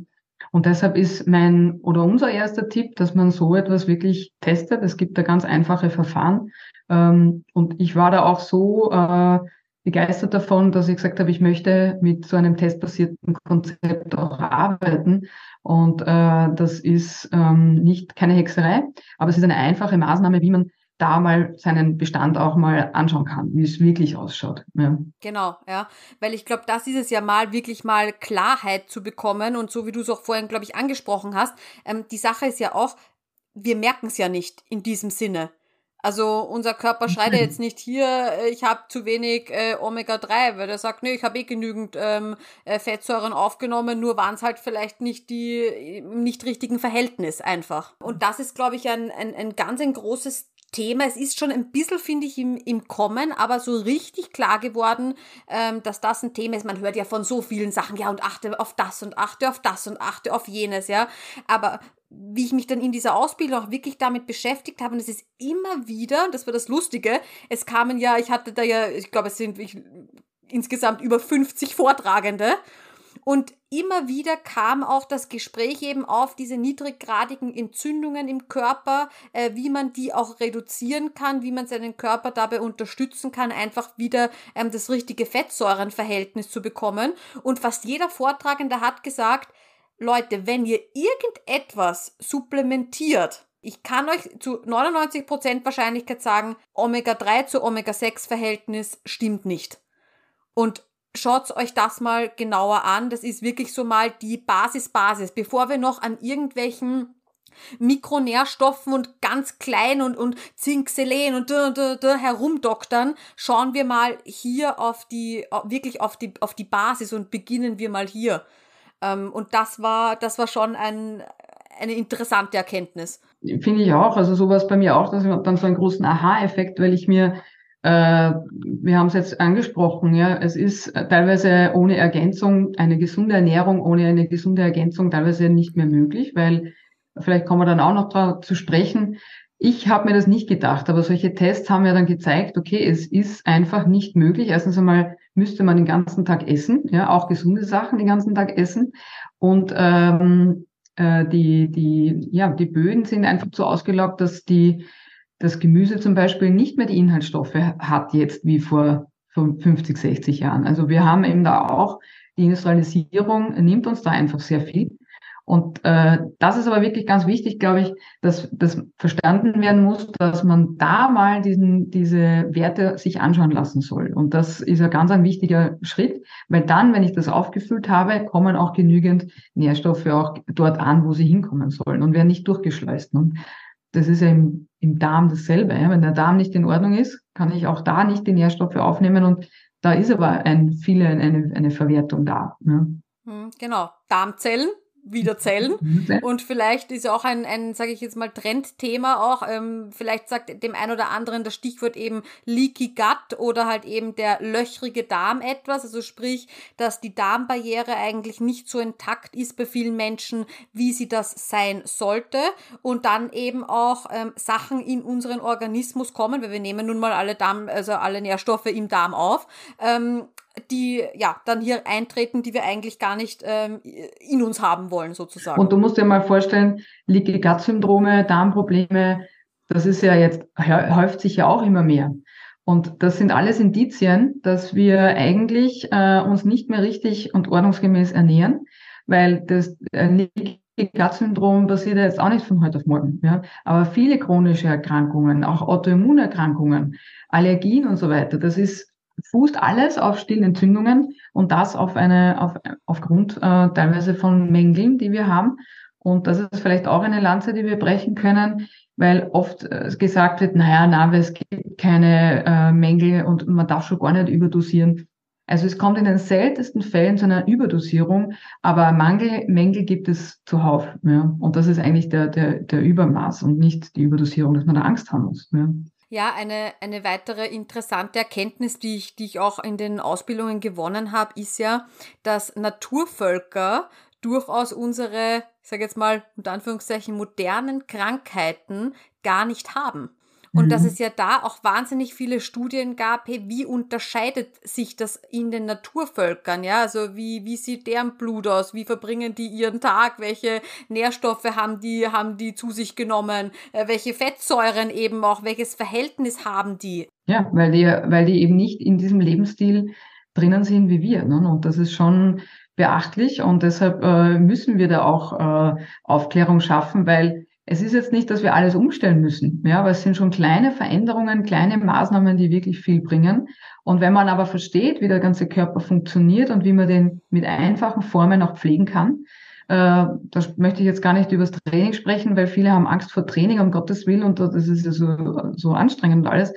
Und deshalb ist mein oder unser erster Tipp, dass man so etwas wirklich testet. Es gibt da ganz einfache Verfahren. Ähm, und ich war da auch so äh, begeistert davon, dass ich gesagt habe, ich möchte mit so einem testbasierten Konzept auch arbeiten. Und äh, das ist ähm, nicht keine Hexerei, aber es ist eine einfache Maßnahme, wie man da mal seinen Bestand auch mal anschauen kann, wie es wirklich ausschaut. Ja. Genau, ja, weil ich glaube, das ist es ja mal, wirklich mal Klarheit zu bekommen und so wie du es auch vorhin, glaube ich, angesprochen hast, ähm, die Sache ist ja auch, wir merken es ja nicht in diesem Sinne. Also unser Körper schreit ja jetzt nicht hier, äh, ich habe zu wenig äh, Omega-3, weil der sagt, nee, ich habe eh genügend ähm, äh, Fettsäuren aufgenommen, nur waren es halt vielleicht nicht die im nicht richtigen Verhältnis einfach. Und das ist, glaube ich, ein, ein, ein ganz ein großes Thema. Es ist schon ein bisschen, finde ich, im, im Kommen, aber so richtig klar geworden, ähm, dass das ein Thema ist. Man hört ja von so vielen Sachen, ja, und achte auf das und achte auf das und achte auf jenes, ja. Aber wie ich mich dann in dieser Ausbildung auch wirklich damit beschäftigt habe, und es ist immer wieder, das war das Lustige, es kamen ja, ich hatte da ja, ich glaube, es sind ich, insgesamt über 50 Vortragende. Und immer wieder kam auch das Gespräch eben auf diese niedriggradigen Entzündungen im Körper, äh, wie man die auch reduzieren kann, wie man seinen Körper dabei unterstützen kann, einfach wieder ähm, das richtige Fettsäurenverhältnis zu bekommen. Und fast jeder Vortragende hat gesagt, Leute, wenn ihr irgendetwas supplementiert, ich kann euch zu 99% Wahrscheinlichkeit sagen, Omega-3 zu Omega-6-Verhältnis stimmt nicht. Und schaut euch das mal genauer an. Das ist wirklich so mal die Basis-Basis. Bevor wir noch an irgendwelchen Mikronährstoffen und ganz klein und, und Zink, Selen und da, da, da herumdoktern, schauen wir mal hier auf die, wirklich auf die, auf die Basis und beginnen wir mal hier. Ähm, und das war, das war schon ein, eine interessante Erkenntnis. Finde ich auch. Also sowas bei mir auch, dass ich dann so einen großen Aha-Effekt, weil ich mir wir haben es jetzt angesprochen, ja, es ist teilweise ohne Ergänzung, eine gesunde Ernährung ohne eine gesunde Ergänzung teilweise nicht mehr möglich, weil vielleicht kommen wir dann auch noch da zu sprechen. Ich habe mir das nicht gedacht, aber solche Tests haben ja dann gezeigt, okay, es ist einfach nicht möglich. Erstens einmal müsste man den ganzen Tag essen, ja, auch gesunde Sachen den ganzen Tag essen. Und ähm, äh, die, die, ja, die Böden sind einfach so ausgelaugt, dass die, das Gemüse zum Beispiel nicht mehr die Inhaltsstoffe hat jetzt wie vor 50, 60 Jahren. Also wir haben eben da auch die Industrialisierung nimmt uns da einfach sehr viel. Und äh, das ist aber wirklich ganz wichtig, glaube ich, dass das verstanden werden muss, dass man da mal diesen, diese Werte sich anschauen lassen soll. Und das ist ein ganz ein wichtiger Schritt, weil dann, wenn ich das aufgefüllt habe, kommen auch genügend Nährstoffe auch dort an, wo sie hinkommen sollen und werden nicht durchgeschleust. Und das ist ja im, im Darm dasselbe. Ja? Wenn der Darm nicht in Ordnung ist, kann ich auch da nicht die Nährstoffe aufnehmen und da ist aber ein, viele, eine, eine Verwertung da. Ja? Hm, genau. Darmzellen wieder Zellen. Mhm. Und vielleicht ist auch ein, ein sage ich jetzt mal, Trendthema auch. Ähm, vielleicht sagt dem einen oder anderen das Stichwort eben Leaky Gut oder halt eben der löchrige Darm etwas. Also sprich, dass die Darmbarriere eigentlich nicht so intakt ist bei vielen Menschen, wie sie das sein sollte. Und dann eben auch ähm, Sachen in unseren Organismus kommen, weil wir nehmen nun mal alle Darm, also alle Nährstoffe im Darm auf. Ähm, die ja dann hier eintreten, die wir eigentlich gar nicht ähm, in uns haben wollen, sozusagen. Und du musst dir mal vorstellen, Leaky Gut Syndrome, Darmprobleme, das ist ja jetzt, häuft sich ja auch immer mehr. Und das sind alles Indizien, dass wir eigentlich äh, uns nicht mehr richtig und ordnungsgemäß ernähren, weil das äh, Leaky Gut Syndrom passiert ja jetzt auch nicht von heute auf morgen. Ja? Aber viele chronische Erkrankungen, auch Autoimmunerkrankungen, Allergien und so weiter, das ist fußt alles auf stillen Entzündungen und das auf eine, auf, aufgrund äh, teilweise von Mängeln, die wir haben. Und das ist vielleicht auch eine Lanze, die wir brechen können, weil oft äh, gesagt wird, naja, na, es gibt keine äh, Mängel und man darf schon gar nicht überdosieren. Also es kommt in den seltensten Fällen zu einer Überdosierung, aber Mangel, Mängel gibt es zuhauf. Ja. Und das ist eigentlich der, der, der Übermaß und nicht die Überdosierung, dass man da Angst haben muss. Ja. Ja, eine, eine weitere interessante Erkenntnis, die ich, die ich auch in den Ausbildungen gewonnen habe, ist ja, dass Naturvölker durchaus unsere, ich sage jetzt mal unter Anführungszeichen, modernen Krankheiten gar nicht haben. Und mhm. dass es ja da auch wahnsinnig viele Studien gab, hey, wie unterscheidet sich das in den Naturvölkern, ja? Also wie, wie sieht deren Blut aus? Wie verbringen die ihren Tag? Welche Nährstoffe haben die, haben die zu sich genommen? Äh, welche Fettsäuren eben auch? Welches Verhältnis haben die? Ja, weil die, weil die eben nicht in diesem Lebensstil drinnen sind wie wir. Ne? Und das ist schon beachtlich und deshalb äh, müssen wir da auch äh, Aufklärung schaffen, weil es ist jetzt nicht, dass wir alles umstellen müssen, ja, aber es sind schon kleine Veränderungen, kleine Maßnahmen, die wirklich viel bringen. Und wenn man aber versteht, wie der ganze Körper funktioniert und wie man den mit einfachen Formen auch pflegen kann, äh, das möchte ich jetzt gar nicht über das Training sprechen, weil viele haben Angst vor Training, um Gottes Willen, und das ist ja so, so anstrengend und alles.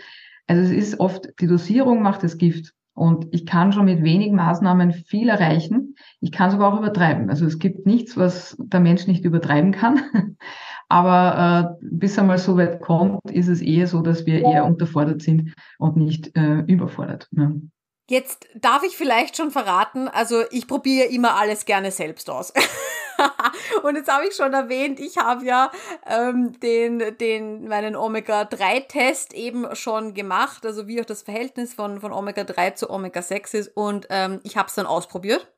Also es ist oft, die Dosierung macht das Gift. Und ich kann schon mit wenigen Maßnahmen viel erreichen. Ich kann sogar auch übertreiben. Also es gibt nichts, was der Mensch nicht übertreiben kann. Aber äh, bis er mal so weit kommt, ist es eher so, dass wir eher unterfordert sind und nicht äh, überfordert. Ja. Jetzt darf ich vielleicht schon verraten, also ich probiere immer alles gerne selbst aus. und jetzt habe ich schon erwähnt, ich habe ja ähm, den, den, meinen Omega-3-Test eben schon gemacht, also wie auch das Verhältnis von, von Omega-3 zu Omega-6 ist. Und ähm, ich habe es dann ausprobiert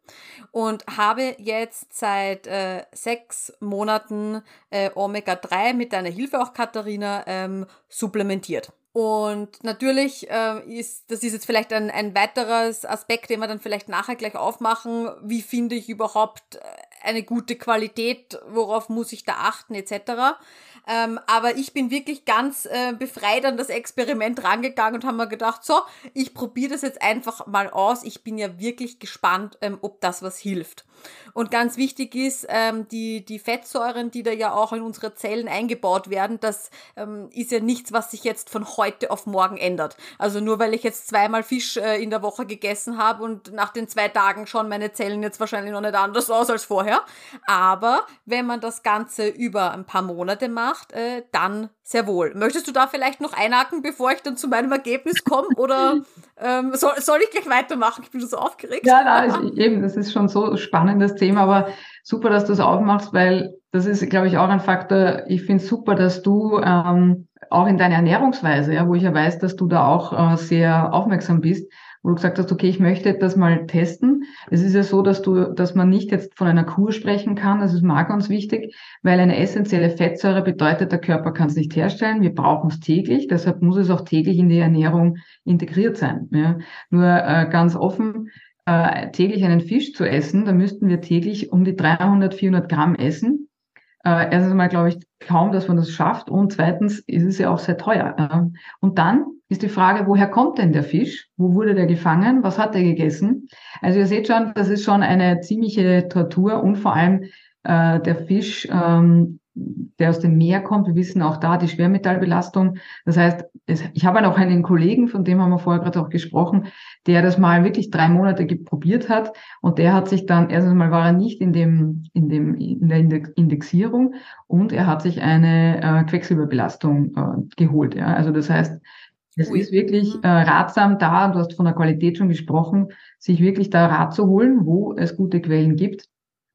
und habe jetzt seit äh, sechs Monaten äh, Omega-3 mit deiner Hilfe auch, Katharina, ähm, supplementiert. Und natürlich äh, ist, das ist jetzt vielleicht ein, ein weiteres Aspekt, den wir dann vielleicht nachher gleich aufmachen. Wie finde ich überhaupt äh, eine gute Qualität? Worauf muss ich da achten, etc. Ähm, aber ich bin wirklich ganz äh, befreit an das Experiment rangegangen und habe mir gedacht, so, ich probiere das jetzt einfach mal aus. Ich bin ja wirklich gespannt, ähm, ob das was hilft. Und ganz wichtig ist, ähm, die, die Fettsäuren, die da ja auch in unsere Zellen eingebaut werden, das ähm, ist ja nichts, was sich jetzt von heute auf morgen ändert. Also nur weil ich jetzt zweimal Fisch äh, in der Woche gegessen habe und nach den zwei Tagen schon meine Zellen jetzt wahrscheinlich noch nicht anders aus als vorher. Aber wenn man das Ganze über ein paar Monate macht, macht, äh, dann sehr wohl. Möchtest du da vielleicht noch einhaken, bevor ich dann zu meinem Ergebnis komme? Oder ähm, soll, soll ich gleich weitermachen? Ich bin so aufgeregt. Ja, nein, eben, das ist schon so spannendes Thema, aber super, dass du es aufmachst, weil das ist, glaube ich, auch ein Faktor. Ich finde es super, dass du ähm, auch in deiner Ernährungsweise, ja, wo ich ja weiß, dass du da auch äh, sehr aufmerksam bist, wo du gesagt hast, okay, ich möchte das mal testen. Es ist ja so, dass du, dass man nicht jetzt von einer Kur sprechen kann. Das ist mal ganz wichtig, weil eine essentielle Fettsäure bedeutet, der Körper kann es nicht herstellen. Wir brauchen es täglich. Deshalb muss es auch täglich in die Ernährung integriert sein. Ja. Nur äh, ganz offen, äh, täglich einen Fisch zu essen, da müssten wir täglich um die 300, 400 Gramm essen. Äh, erstens mal glaube ich kaum, dass man das schafft und zweitens ist es ja auch sehr teuer. Äh. Und dann ist die Frage, woher kommt denn der Fisch? Wo wurde der gefangen? Was hat er gegessen? Also ihr seht schon, das ist schon eine ziemliche Tortur und vor allem äh, der Fisch, ähm, der aus dem Meer kommt. Wir wissen auch da die Schwermetallbelastung. Das heißt, es, ich habe auch einen Kollegen, von dem haben wir vorher gerade auch gesprochen, der das mal wirklich drei Monate probiert hat und der hat sich dann, erstens mal war er nicht in dem, in dem, in der Indexierung und er hat sich eine äh, Quecksilberbelastung äh, geholt. Ja. Also das heißt, es ist wirklich mhm. äh, ratsam da, du hast von der Qualität schon gesprochen, sich wirklich da Rat zu holen, wo es gute Quellen gibt.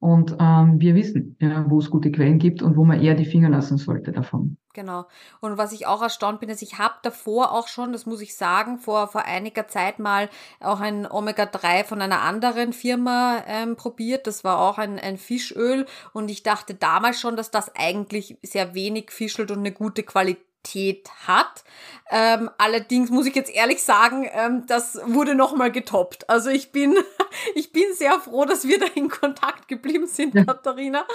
Und ähm, wir wissen, ja, wo es gute Quellen gibt und wo man eher die Finger lassen sollte davon. Genau. Und was ich auch erstaunt bin, ist, ich habe davor auch schon, das muss ich sagen, vor, vor einiger Zeit mal auch ein Omega-3 von einer anderen Firma ähm, probiert. Das war auch ein, ein Fischöl. Und ich dachte damals schon, dass das eigentlich sehr wenig fischelt und eine gute Qualität Qualität hat. Ähm, allerdings muss ich jetzt ehrlich sagen, ähm, das wurde nochmal getoppt. Also ich bin ich bin sehr froh, dass wir da in Kontakt geblieben sind, ja. Katharina,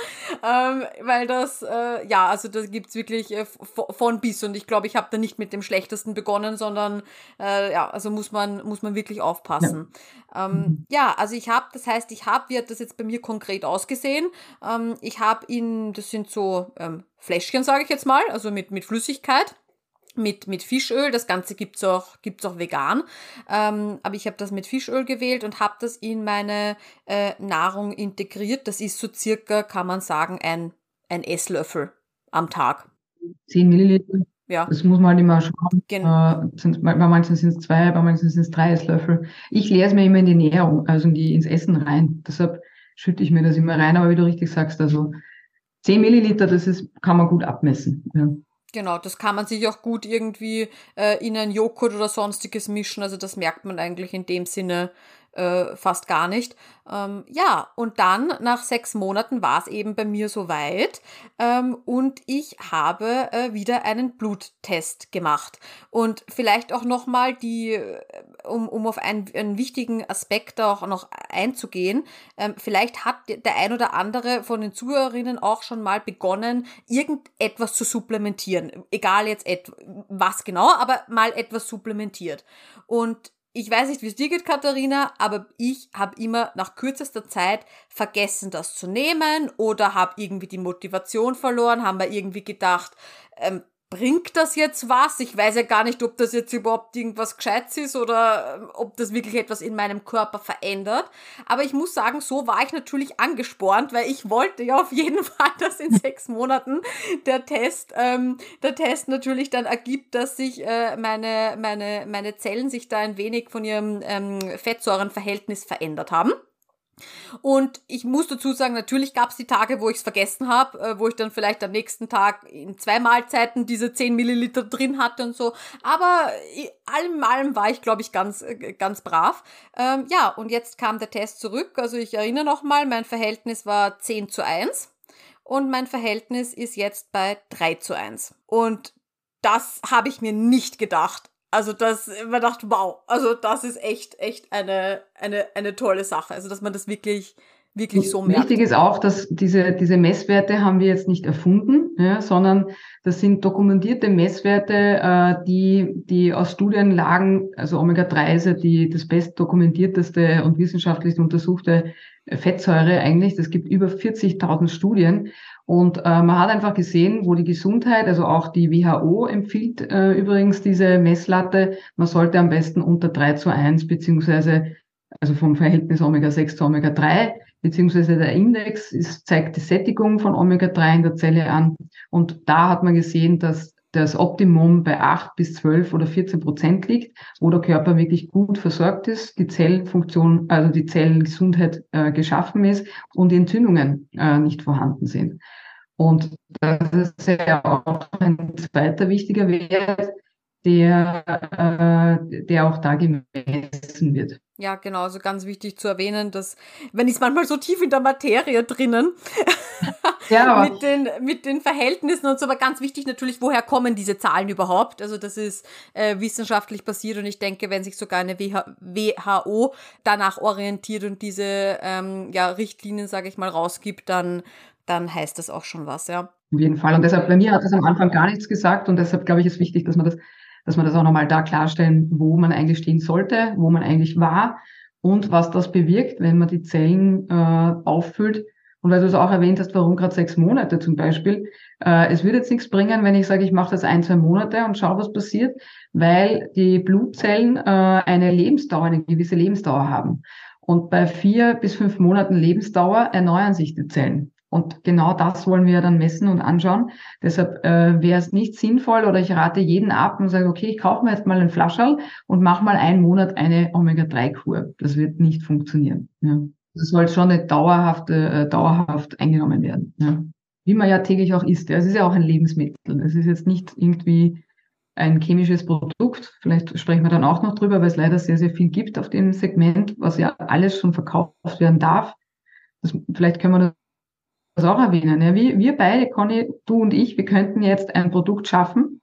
ähm, weil das, äh, ja, also da gibt's wirklich äh, von bis und ich glaube, ich habe da nicht mit dem Schlechtesten begonnen, sondern äh, ja, also muss man, muss man wirklich aufpassen. Ja, ähm, mhm. ja also ich habe, das heißt, ich habe, wie hat das jetzt bei mir konkret ausgesehen? Ähm, ich habe in, das sind so ähm, Fläschchen, sage ich jetzt mal, also mit, mit Flüssigkeit mit, mit Fischöl. Das Ganze gibt's auch, gibt's auch vegan. Ähm, aber ich habe das mit Fischöl gewählt und habe das in meine äh, Nahrung integriert. Das ist so circa, kann man sagen, ein, ein Esslöffel am Tag. 10 Milliliter. Ja. Das muss man halt immer schauen. Genau. Äh, bei manchen sind es zwei, bei manchen sind es drei Esslöffel. Ich leere es mir immer in die Nährung, also in die, ins Essen rein. Deshalb schütte ich mir das immer rein. Aber wie du richtig sagst, also 10 Milliliter, das ist, kann man gut abmessen. Ja. Genau, das kann man sich auch gut irgendwie äh, in ein Joghurt oder sonstiges mischen. Also das merkt man eigentlich in dem Sinne äh, fast gar nicht. Ähm, ja, und dann nach sechs Monaten war es eben bei mir soweit ähm, und ich habe äh, wieder einen Bluttest gemacht. Und vielleicht auch nochmal die, äh, um, um auf einen, einen wichtigen Aspekt auch noch einzugehen, ähm, vielleicht hat der ein oder andere von den Zuhörerinnen auch schon mal begonnen, irgendetwas zu supplementieren. Egal jetzt et was genau, aber mal etwas supplementiert. Und ich weiß nicht, wie es dir geht, Katharina, aber ich habe immer nach kürzester Zeit vergessen, das zu nehmen oder habe irgendwie die Motivation verloren, haben wir irgendwie gedacht, ähm, bringt das jetzt was? Ich weiß ja gar nicht, ob das jetzt überhaupt irgendwas Gescheites ist oder ähm, ob das wirklich etwas in meinem Körper verändert. Aber ich muss sagen, so war ich natürlich angespornt, weil ich wollte ja auf jeden Fall, dass in sechs Monaten der Test, ähm, der Test natürlich dann ergibt, dass sich äh, meine, meine, meine Zellen sich da ein wenig von ihrem ähm, Fettsäurenverhältnis verändert haben. Und ich muss dazu sagen, natürlich gab es die Tage, wo ich es vergessen habe, äh, wo ich dann vielleicht am nächsten Tag in zwei Mahlzeiten diese 10 Milliliter drin hatte und so. Aber allem allem war ich, glaube ich, ganz, äh, ganz brav. Ähm, ja, und jetzt kam der Test zurück. Also ich erinnere nochmal, mein Verhältnis war 10 zu 1 und mein Verhältnis ist jetzt bei 3 zu 1. Und das habe ich mir nicht gedacht. Also das, man dachte, wow, also das ist echt, echt eine, eine, eine tolle Sache. Also dass man das wirklich, wirklich so merkt. Wichtig ist auch, dass diese, diese Messwerte haben wir jetzt nicht erfunden, ja, sondern das sind dokumentierte Messwerte, äh, die, die aus Studienlagen, also Omega-3 ist ja die, das best dokumentierteste und wissenschaftlich untersuchte Fettsäure eigentlich. Es gibt über 40.000 Studien und äh, man hat einfach gesehen, wo die Gesundheit, also auch die WHO empfiehlt äh, übrigens diese Messlatte, man sollte am besten unter 3 zu 1 beziehungsweise also vom Verhältnis Omega-6 zu Omega-3, beziehungsweise der Index ist, zeigt die Sättigung von Omega-3 in der Zelle an. Und da hat man gesehen, dass das Optimum bei 8 bis 12 oder 14 Prozent liegt, wo der Körper wirklich gut versorgt ist, die Zellfunktion, also die Zellengesundheit äh, geschaffen ist und die Entzündungen äh, nicht vorhanden sind. Und das ist ja auch ein zweiter wichtiger Wert, der, äh, der auch da gemessen wird. Ja, genau, also ganz wichtig zu erwähnen, dass, wenn ich manchmal so tief in der Materie drinnen, ja. mit, den, mit den Verhältnissen und so, aber ganz wichtig natürlich, woher kommen diese Zahlen überhaupt? Also das ist äh, wissenschaftlich passiert und ich denke, wenn sich sogar eine WHO danach orientiert und diese ähm, ja, Richtlinien, sage ich mal, rausgibt, dann dann heißt das auch schon was, ja. Auf jeden Fall. Und deshalb, bei mir hat das am Anfang gar nichts gesagt und deshalb glaube ich, ist wichtig, dass man das, dass man das auch nochmal da klarstellen, wo man eigentlich stehen sollte, wo man eigentlich war und was das bewirkt, wenn man die Zellen äh, auffüllt. Und weil du es auch erwähnt hast, warum gerade sechs Monate zum Beispiel. Äh, es würde jetzt nichts bringen, wenn ich sage, ich mache das ein, zwei Monate und schaue, was passiert, weil die Blutzellen äh, eine Lebensdauer, eine gewisse Lebensdauer haben. Und bei vier bis fünf Monaten Lebensdauer erneuern sich die Zellen. Und genau das wollen wir dann messen und anschauen. Deshalb äh, wäre es nicht sinnvoll oder ich rate jeden ab und sage, okay, ich kaufe mir jetzt mal einen Flascherl und mache mal einen Monat eine Omega-3-Kur. Das wird nicht funktionieren. Ja. Das soll schon nicht dauerhaft, äh, dauerhaft eingenommen werden. Ja. Wie man ja täglich auch isst. Ja. Es ist ja auch ein Lebensmittel. Es ist jetzt nicht irgendwie ein chemisches Produkt. Vielleicht sprechen wir dann auch noch drüber, weil es leider sehr, sehr viel gibt auf dem Segment, was ja alles schon verkauft werden darf. Das, vielleicht können wir das auch erwähnen. Ja, wir, wir beide, Conny, du und ich, wir könnten jetzt ein Produkt schaffen.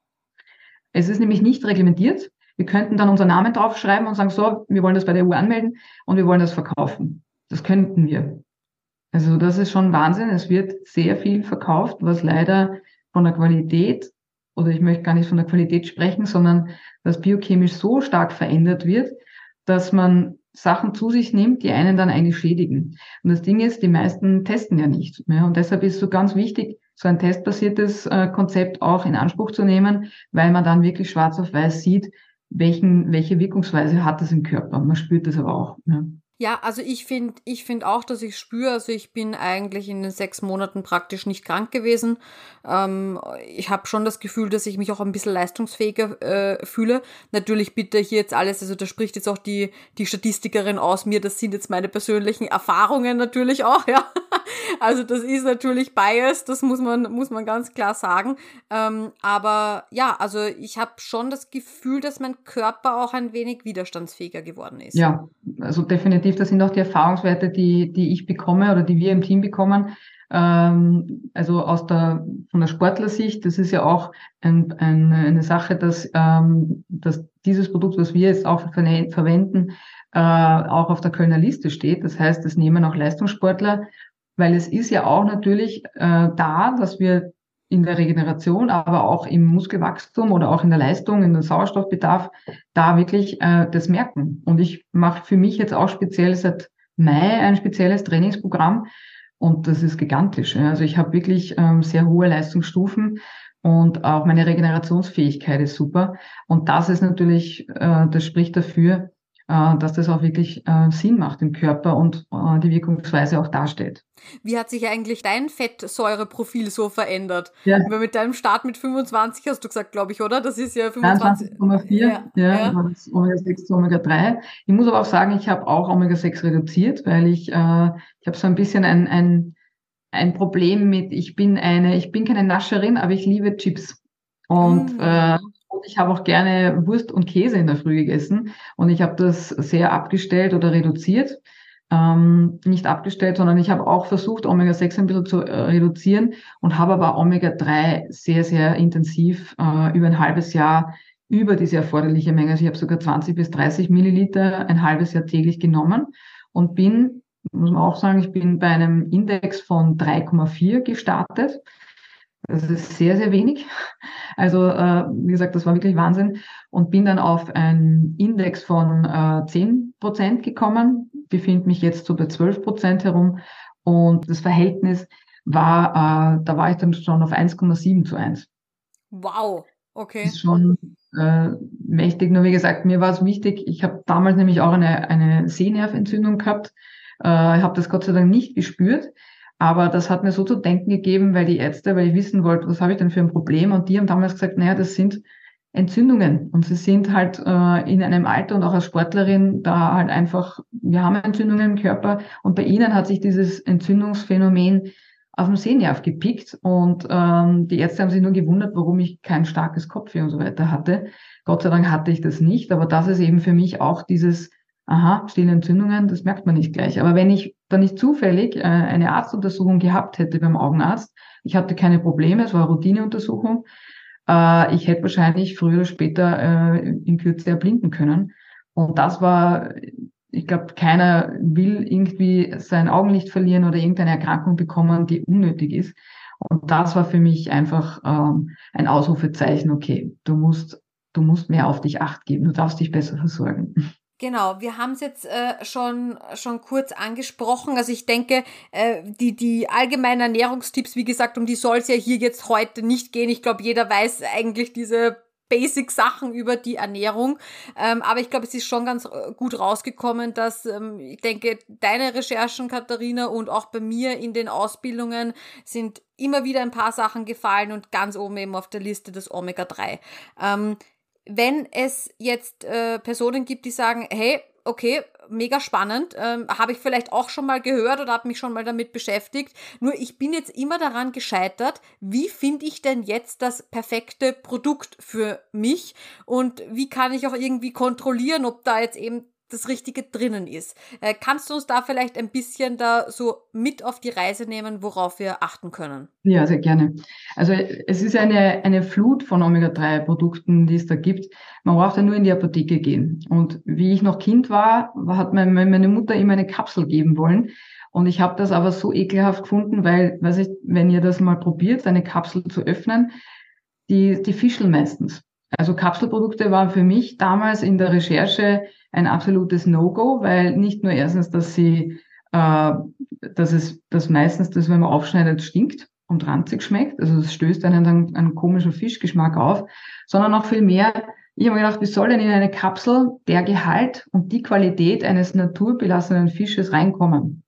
Es ist nämlich nicht reglementiert. Wir könnten dann unseren Namen draufschreiben und sagen, so, wir wollen das bei der EU anmelden und wir wollen das verkaufen. Das könnten wir. Also das ist schon Wahnsinn. Es wird sehr viel verkauft, was leider von der Qualität, oder ich möchte gar nicht von der Qualität sprechen, sondern dass biochemisch so stark verändert wird, dass man Sachen zu sich nimmt, die einen dann eigentlich schädigen. Und das Ding ist, die meisten testen ja nicht. Ja, und deshalb ist es so ganz wichtig, so ein testbasiertes äh, Konzept auch in Anspruch zu nehmen, weil man dann wirklich schwarz auf weiß sieht, welchen, welche Wirkungsweise hat das im Körper. Man spürt das aber auch. Ja. Ja, also ich finde ich find auch, dass ich spüre, also ich bin eigentlich in den sechs Monaten praktisch nicht krank gewesen. Ähm, ich habe schon das Gefühl, dass ich mich auch ein bisschen leistungsfähiger äh, fühle. Natürlich bitte hier jetzt alles, also da spricht jetzt auch die, die Statistikerin aus mir, das sind jetzt meine persönlichen Erfahrungen natürlich auch, ja. Also das ist natürlich Bias, das muss man, muss man ganz klar sagen. Ähm, aber ja, also ich habe schon das Gefühl, dass mein Körper auch ein wenig widerstandsfähiger geworden ist. Ja, also definitiv, das sind auch die Erfahrungswerte, die, die ich bekomme oder die wir im Team bekommen. Ähm, also aus der, von der Sportlersicht, das ist ja auch ein, ein, eine Sache, dass, ähm, dass dieses Produkt, was wir jetzt auch verwenden, äh, auch auf der Kölner Liste steht. Das heißt, es nehmen auch Leistungssportler weil es ist ja auch natürlich äh, da, dass wir in der Regeneration, aber auch im Muskelwachstum oder auch in der Leistung, in den Sauerstoffbedarf, da wirklich äh, das merken. Und ich mache für mich jetzt auch speziell seit Mai ein spezielles Trainingsprogramm und das ist gigantisch. Also ich habe wirklich ähm, sehr hohe Leistungsstufen und auch meine Regenerationsfähigkeit ist super. Und das ist natürlich, äh, das spricht dafür, dass das auch wirklich äh, Sinn macht im Körper und äh, die Wirkungsweise auch darstellt. Wie hat sich eigentlich dein Fettsäureprofil so verändert? Ja. Weil mit deinem Start mit 25 hast du gesagt, glaube ich, oder? Das ist ja 25,4. Ja, ja, ja. Omega-6 zu Omega-3. Ich muss aber auch sagen, ich habe auch Omega-6 reduziert, weil ich, äh, ich habe so ein bisschen ein, ein, ein Problem mit, ich bin eine, ich bin keine Nascherin, aber ich liebe Chips. Und äh, und ich habe auch gerne Wurst und Käse in der Früh gegessen. Und ich habe das sehr abgestellt oder reduziert. Ähm, nicht abgestellt, sondern ich habe auch versucht, Omega-6 ein bisschen zu äh, reduzieren und habe aber Omega-3 sehr, sehr intensiv äh, über ein halbes Jahr über diese erforderliche Menge. Also ich habe sogar 20 bis 30 Milliliter ein halbes Jahr täglich genommen und bin, muss man auch sagen, ich bin bei einem Index von 3,4 gestartet. Das ist sehr, sehr wenig. Also, äh, wie gesagt, das war wirklich Wahnsinn. Und bin dann auf einen Index von äh, 10 Prozent gekommen, befinde mich jetzt so bei 12 Prozent herum. Und das Verhältnis war, äh, da war ich dann schon auf 1,7 zu 1. Wow, okay. Das ist schon äh, mächtig. Nur wie gesagt, mir war es wichtig, ich habe damals nämlich auch eine, eine Sehnerventzündung gehabt. Äh, ich habe das Gott sei Dank nicht gespürt. Aber das hat mir so zu denken gegeben, weil die Ärzte, weil ich wissen wollte, was habe ich denn für ein Problem? Und die haben damals gesagt, naja, das sind Entzündungen. Und sie sind halt äh, in einem Alter und auch als Sportlerin da halt einfach, wir haben Entzündungen im Körper. Und bei ihnen hat sich dieses Entzündungsphänomen auf dem Sehnerv gepickt. Und ähm, die Ärzte haben sich nur gewundert, warum ich kein starkes Kopfweh und so weiter hatte. Gott sei Dank hatte ich das nicht. Aber das ist eben für mich auch dieses aha, stille Entzündungen, das merkt man nicht gleich. Aber wenn ich dann nicht zufällig äh, eine Arztuntersuchung gehabt hätte beim Augenarzt, ich hatte keine Probleme, es war eine Routineuntersuchung, äh, ich hätte wahrscheinlich früher oder später äh, in Kürze erblinden können. Und das war, ich glaube, keiner will irgendwie sein Augenlicht verlieren oder irgendeine Erkrankung bekommen, die unnötig ist. Und das war für mich einfach ähm, ein Ausrufezeichen, okay, du musst, du musst mehr auf dich acht geben, du darfst dich besser versorgen. Genau, wir haben es jetzt äh, schon, schon kurz angesprochen. Also ich denke, äh, die, die allgemeinen Ernährungstipps, wie gesagt, um die soll es ja hier jetzt heute nicht gehen. Ich glaube, jeder weiß eigentlich diese Basic-Sachen über die Ernährung. Ähm, aber ich glaube, es ist schon ganz äh, gut rausgekommen, dass ähm, ich denke, deine Recherchen, Katharina, und auch bei mir in den Ausbildungen sind immer wieder ein paar Sachen gefallen und ganz oben eben auf der Liste das Omega-3. Ähm, wenn es jetzt äh, Personen gibt, die sagen, hey, okay, mega spannend, ähm, habe ich vielleicht auch schon mal gehört oder habe mich schon mal damit beschäftigt. Nur ich bin jetzt immer daran gescheitert, wie finde ich denn jetzt das perfekte Produkt für mich und wie kann ich auch irgendwie kontrollieren, ob da jetzt eben das Richtige drinnen ist. Äh, kannst du uns da vielleicht ein bisschen da so mit auf die Reise nehmen, worauf wir achten können? Ja, sehr gerne. Also es ist eine, eine Flut von Omega-3-Produkten, die es da gibt. Man braucht ja nur in die Apotheke gehen. Und wie ich noch Kind war, hat meine Mutter immer eine Kapsel geben wollen. Und ich habe das aber so ekelhaft gefunden, weil, weiß ich, wenn ihr das mal probiert, eine Kapsel zu öffnen, die, die fischeln meistens. Also Kapselprodukte waren für mich damals in der Recherche ein absolutes No-Go, weil nicht nur erstens, dass sie, äh, dass es, dass meistens das, wenn man aufschneidet, stinkt und ranzig schmeckt, also es stößt einen dann einen komischen Fischgeschmack auf, sondern auch viel mehr, ich habe mir gedacht, wie soll denn in eine Kapsel der Gehalt und die Qualität eines naturbelassenen Fisches reinkommen?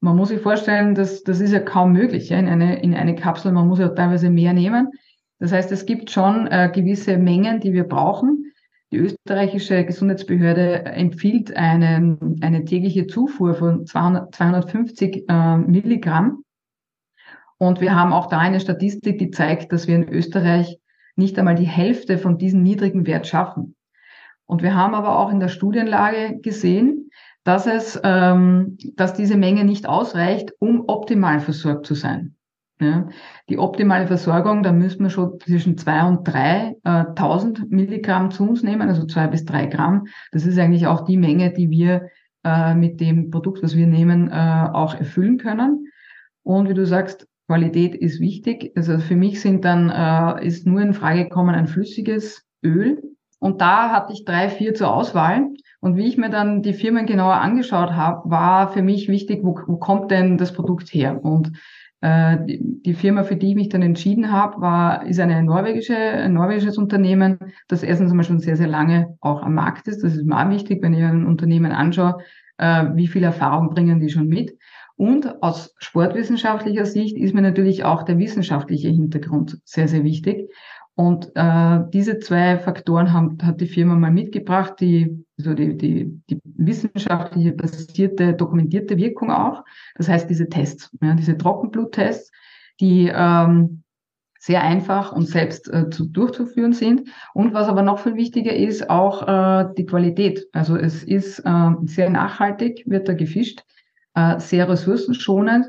Man muss sich vorstellen, dass das ist ja kaum möglich ja, in, eine, in eine Kapsel. Man muss ja teilweise mehr nehmen. Das heißt, es gibt schon äh, gewisse Mengen, die wir brauchen. Die österreichische Gesundheitsbehörde empfiehlt einen, eine tägliche Zufuhr von 200, 250 äh, Milligramm. Und wir haben auch da eine Statistik, die zeigt, dass wir in Österreich nicht einmal die Hälfte von diesem niedrigen Wert schaffen. Und wir haben aber auch in der Studienlage gesehen, dass es, ähm, dass diese Menge nicht ausreicht, um optimal versorgt zu sein. Ja, die optimale Versorgung, da müssen wir schon zwischen zwei und drei äh, tausend Milligramm zu uns nehmen, also zwei bis drei Gramm. Das ist eigentlich auch die Menge, die wir äh, mit dem Produkt, was wir nehmen, äh, auch erfüllen können. Und wie du sagst, Qualität ist wichtig. Also für mich sind dann äh, ist nur in Frage gekommen ein flüssiges Öl. Und da hatte ich drei, vier zur Auswahl. Und wie ich mir dann die Firmen genauer angeschaut habe, war für mich wichtig, wo, wo kommt denn das Produkt her? Und die, Firma, für die ich mich dann entschieden habe, war, ist eine norwegische, ein norwegisches Unternehmen, das erstens einmal schon sehr, sehr lange auch am Markt ist. Das ist mir auch wichtig, wenn ich ein Unternehmen anschaue, äh, wie viel Erfahrung bringen die schon mit. Und aus sportwissenschaftlicher Sicht ist mir natürlich auch der wissenschaftliche Hintergrund sehr, sehr wichtig. Und äh, diese zwei Faktoren haben, hat die Firma mal mitgebracht, die, also die, die, die wissenschaftliche basierte, dokumentierte Wirkung auch. Das heißt, diese Tests, ja, diese Trockenbluttests, die ähm, sehr einfach und selbst äh, zu, durchzuführen sind. Und was aber noch viel wichtiger ist, auch äh, die Qualität. Also es ist äh, sehr nachhaltig, wird da gefischt, äh, sehr ressourcenschonend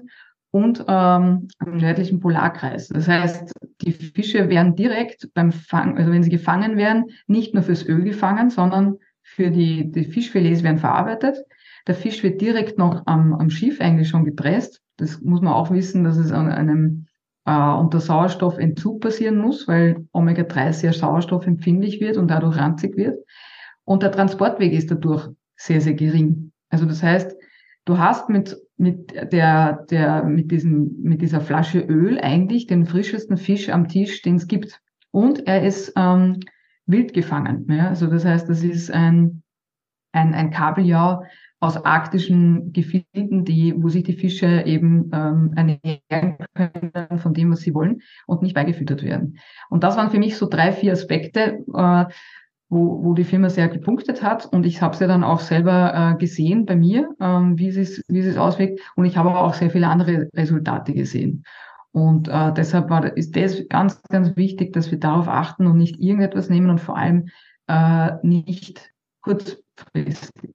und ähm, am nördlichen Polarkreis. Das heißt, die Fische werden direkt beim Fang, also wenn sie gefangen werden, nicht nur fürs Öl gefangen, sondern für die, die Fischfilets werden verarbeitet. Der Fisch wird direkt noch am, am Schiff eigentlich schon gepresst. Das muss man auch wissen, dass es an einem äh, unter Sauerstoffentzug passieren muss, weil Omega-3 sehr sauerstoffempfindlich wird und dadurch ranzig wird. Und der Transportweg ist dadurch sehr, sehr gering. Also das heißt, du hast mit mit der, der, mit diesem, mit dieser Flasche Öl eigentlich den frischesten Fisch am Tisch, den es gibt. Und er ist ähm, wild gefangen. Ja? Also das heißt, das ist ein, ein, ein Kabeljau aus arktischen Gefilden, die, wo sich die Fische eben ähm, ernähren können von dem, was sie wollen und nicht beigefüttert werden. Und das waren für mich so drei, vier Aspekte, äh, wo, wo die Firma sehr gepunktet hat. Und ich habe es ja dann auch selber äh, gesehen bei mir, ähm, wie, es, wie es auswirkt. Und ich habe aber auch sehr viele andere Resultate gesehen. Und äh, deshalb war, ist das ganz, ganz wichtig, dass wir darauf achten und nicht irgendetwas nehmen und vor allem äh, nicht kurzfristig,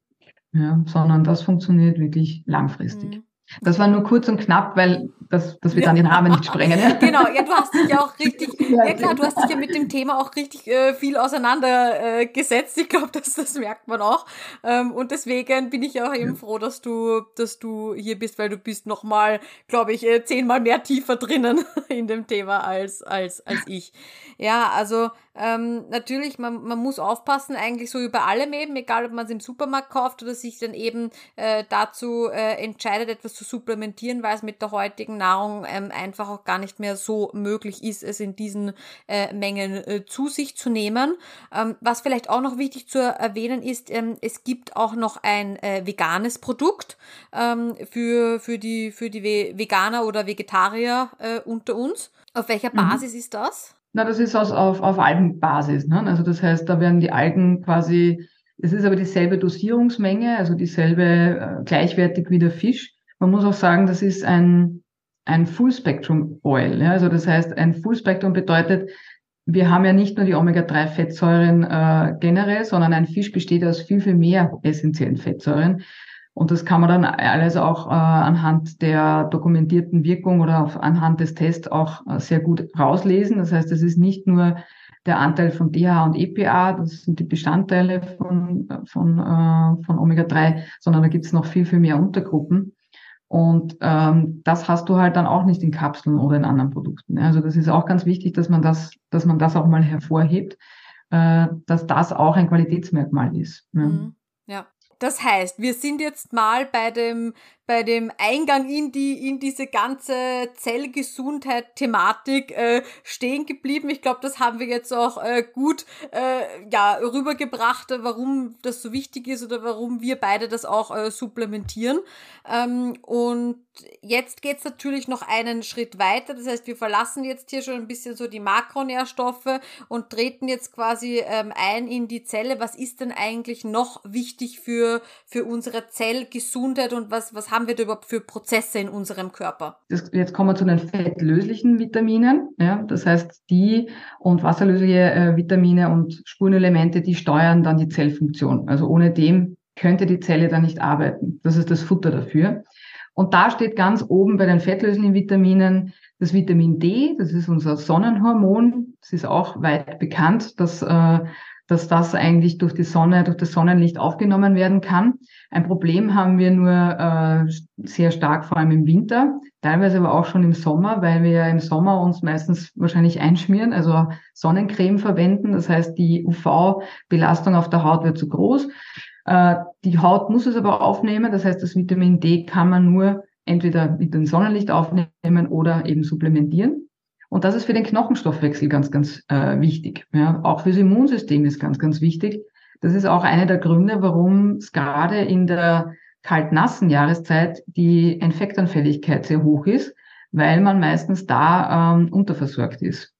ja, sondern das funktioniert wirklich langfristig. Mhm. Das war nur kurz und knapp, weil das, das wird dann den Rahmen nicht sprengen. Ja? Genau, ja, du hast dich ja auch richtig, ja klar, du hast dich ja mit dem Thema auch richtig äh, viel auseinandergesetzt. Äh, ich glaube, das, das merkt man auch. Ähm, und deswegen bin ich auch eben froh, dass du, dass du hier bist, weil du bist nochmal, glaube ich, äh, zehnmal mehr tiefer drinnen in dem Thema als, als, als ich. Ja, also ähm, natürlich, man, man muss aufpassen, eigentlich so über allem eben, egal ob man es im Supermarkt kauft oder sich dann eben äh, dazu äh, entscheidet, etwas zu supplementieren, weil es mit der heutigen Nahrung ähm, einfach auch gar nicht mehr so möglich ist, es in diesen äh, Mengen äh, zu sich zu nehmen. Ähm, was vielleicht auch noch wichtig zu erwähnen ist, ähm, es gibt auch noch ein äh, veganes Produkt ähm, für, für die, für die Veganer oder Vegetarier äh, unter uns. Auf welcher mhm. Basis mhm. ist das? Na, das ist aus, auf, auf Algenbasis. Ne? Also das heißt, da werden die Algen quasi, es ist aber dieselbe Dosierungsmenge, also dieselbe äh, gleichwertig wie der Fisch. Man muss auch sagen, das ist ein, ein Full Spectrum Oil. Ja? Also das heißt, ein Full Spectrum bedeutet, wir haben ja nicht nur die Omega-3-Fettsäuren äh, generell, sondern ein Fisch besteht aus viel, viel mehr essentiellen Fettsäuren. Und das kann man dann alles auch äh, anhand der dokumentierten Wirkung oder auf, anhand des Tests auch äh, sehr gut rauslesen. Das heißt, es ist nicht nur der Anteil von DHA und EPA, das sind die Bestandteile von, von, äh, von Omega-3, sondern da gibt es noch viel, viel mehr Untergruppen. Und ähm, das hast du halt dann auch nicht in Kapseln oder in anderen Produkten. Also das ist auch ganz wichtig, dass man das, dass man das auch mal hervorhebt, äh, dass das auch ein Qualitätsmerkmal ist. Ja. Mhm. ja. Das heißt, wir sind jetzt mal bei dem bei dem Eingang in die in diese ganze Zellgesundheit-Thematik äh, stehen geblieben. Ich glaube, das haben wir jetzt auch äh, gut äh, ja rübergebracht, warum das so wichtig ist oder warum wir beide das auch äh, supplementieren. Ähm, und jetzt geht's natürlich noch einen Schritt weiter. Das heißt, wir verlassen jetzt hier schon ein bisschen so die Makronährstoffe und treten jetzt quasi ähm, ein in die Zelle. Was ist denn eigentlich noch wichtig für für unsere Zellgesundheit und was was haben wir da überhaupt für Prozesse in unserem Körper? Das, jetzt kommen wir zu den fettlöslichen Vitaminen. Ja, das heißt, die und wasserlösliche äh, Vitamine und Spurenelemente, die steuern dann die Zellfunktion. Also ohne dem könnte die Zelle dann nicht arbeiten. Das ist das Futter dafür. Und da steht ganz oben bei den fettlöslichen Vitaminen das Vitamin D, das ist unser Sonnenhormon. Es ist auch weit bekannt, dass äh, dass das eigentlich durch die Sonne, durch das Sonnenlicht aufgenommen werden kann. Ein Problem haben wir nur äh, sehr stark, vor allem im Winter, teilweise aber auch schon im Sommer, weil wir im Sommer uns meistens wahrscheinlich einschmieren, also Sonnencreme verwenden. Das heißt, die UV-Belastung auf der Haut wird zu groß. Äh, die Haut muss es aber aufnehmen. Das heißt, das Vitamin D kann man nur entweder mit dem Sonnenlicht aufnehmen oder eben supplementieren. Und das ist für den Knochenstoffwechsel ganz, ganz äh, wichtig. Ja, auch fürs Immunsystem ist ganz, ganz wichtig. Das ist auch einer der Gründe, warum es gerade in der kalt-nassen Jahreszeit die Infektanfälligkeit sehr hoch ist, weil man meistens da ähm, unterversorgt ist.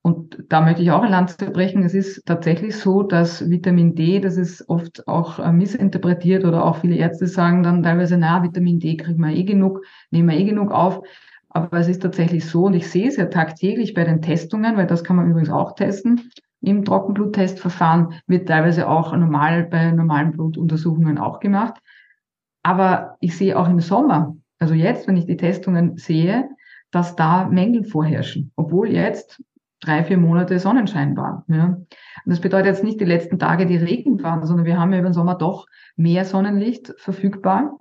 Und da möchte ich auch ein Lanze brechen. Es ist tatsächlich so, dass Vitamin D, das ist oft auch äh, missinterpretiert oder auch viele Ärzte sagen dann teilweise, na, Vitamin D kriegen wir eh genug, nehmen wir eh genug auf. Aber es ist tatsächlich so, und ich sehe es ja tagtäglich bei den Testungen, weil das kann man übrigens auch testen. Im Trockenbluttestverfahren wird teilweise auch normal bei normalen Blutuntersuchungen auch gemacht. Aber ich sehe auch im Sommer, also jetzt, wenn ich die Testungen sehe, dass da Mängel vorherrschen, obwohl jetzt drei, vier Monate Sonnenschein war. Ja. Und das bedeutet jetzt nicht die letzten Tage, die Regen waren, sondern wir haben ja über den Sommer doch mehr Sonnenlicht verfügbar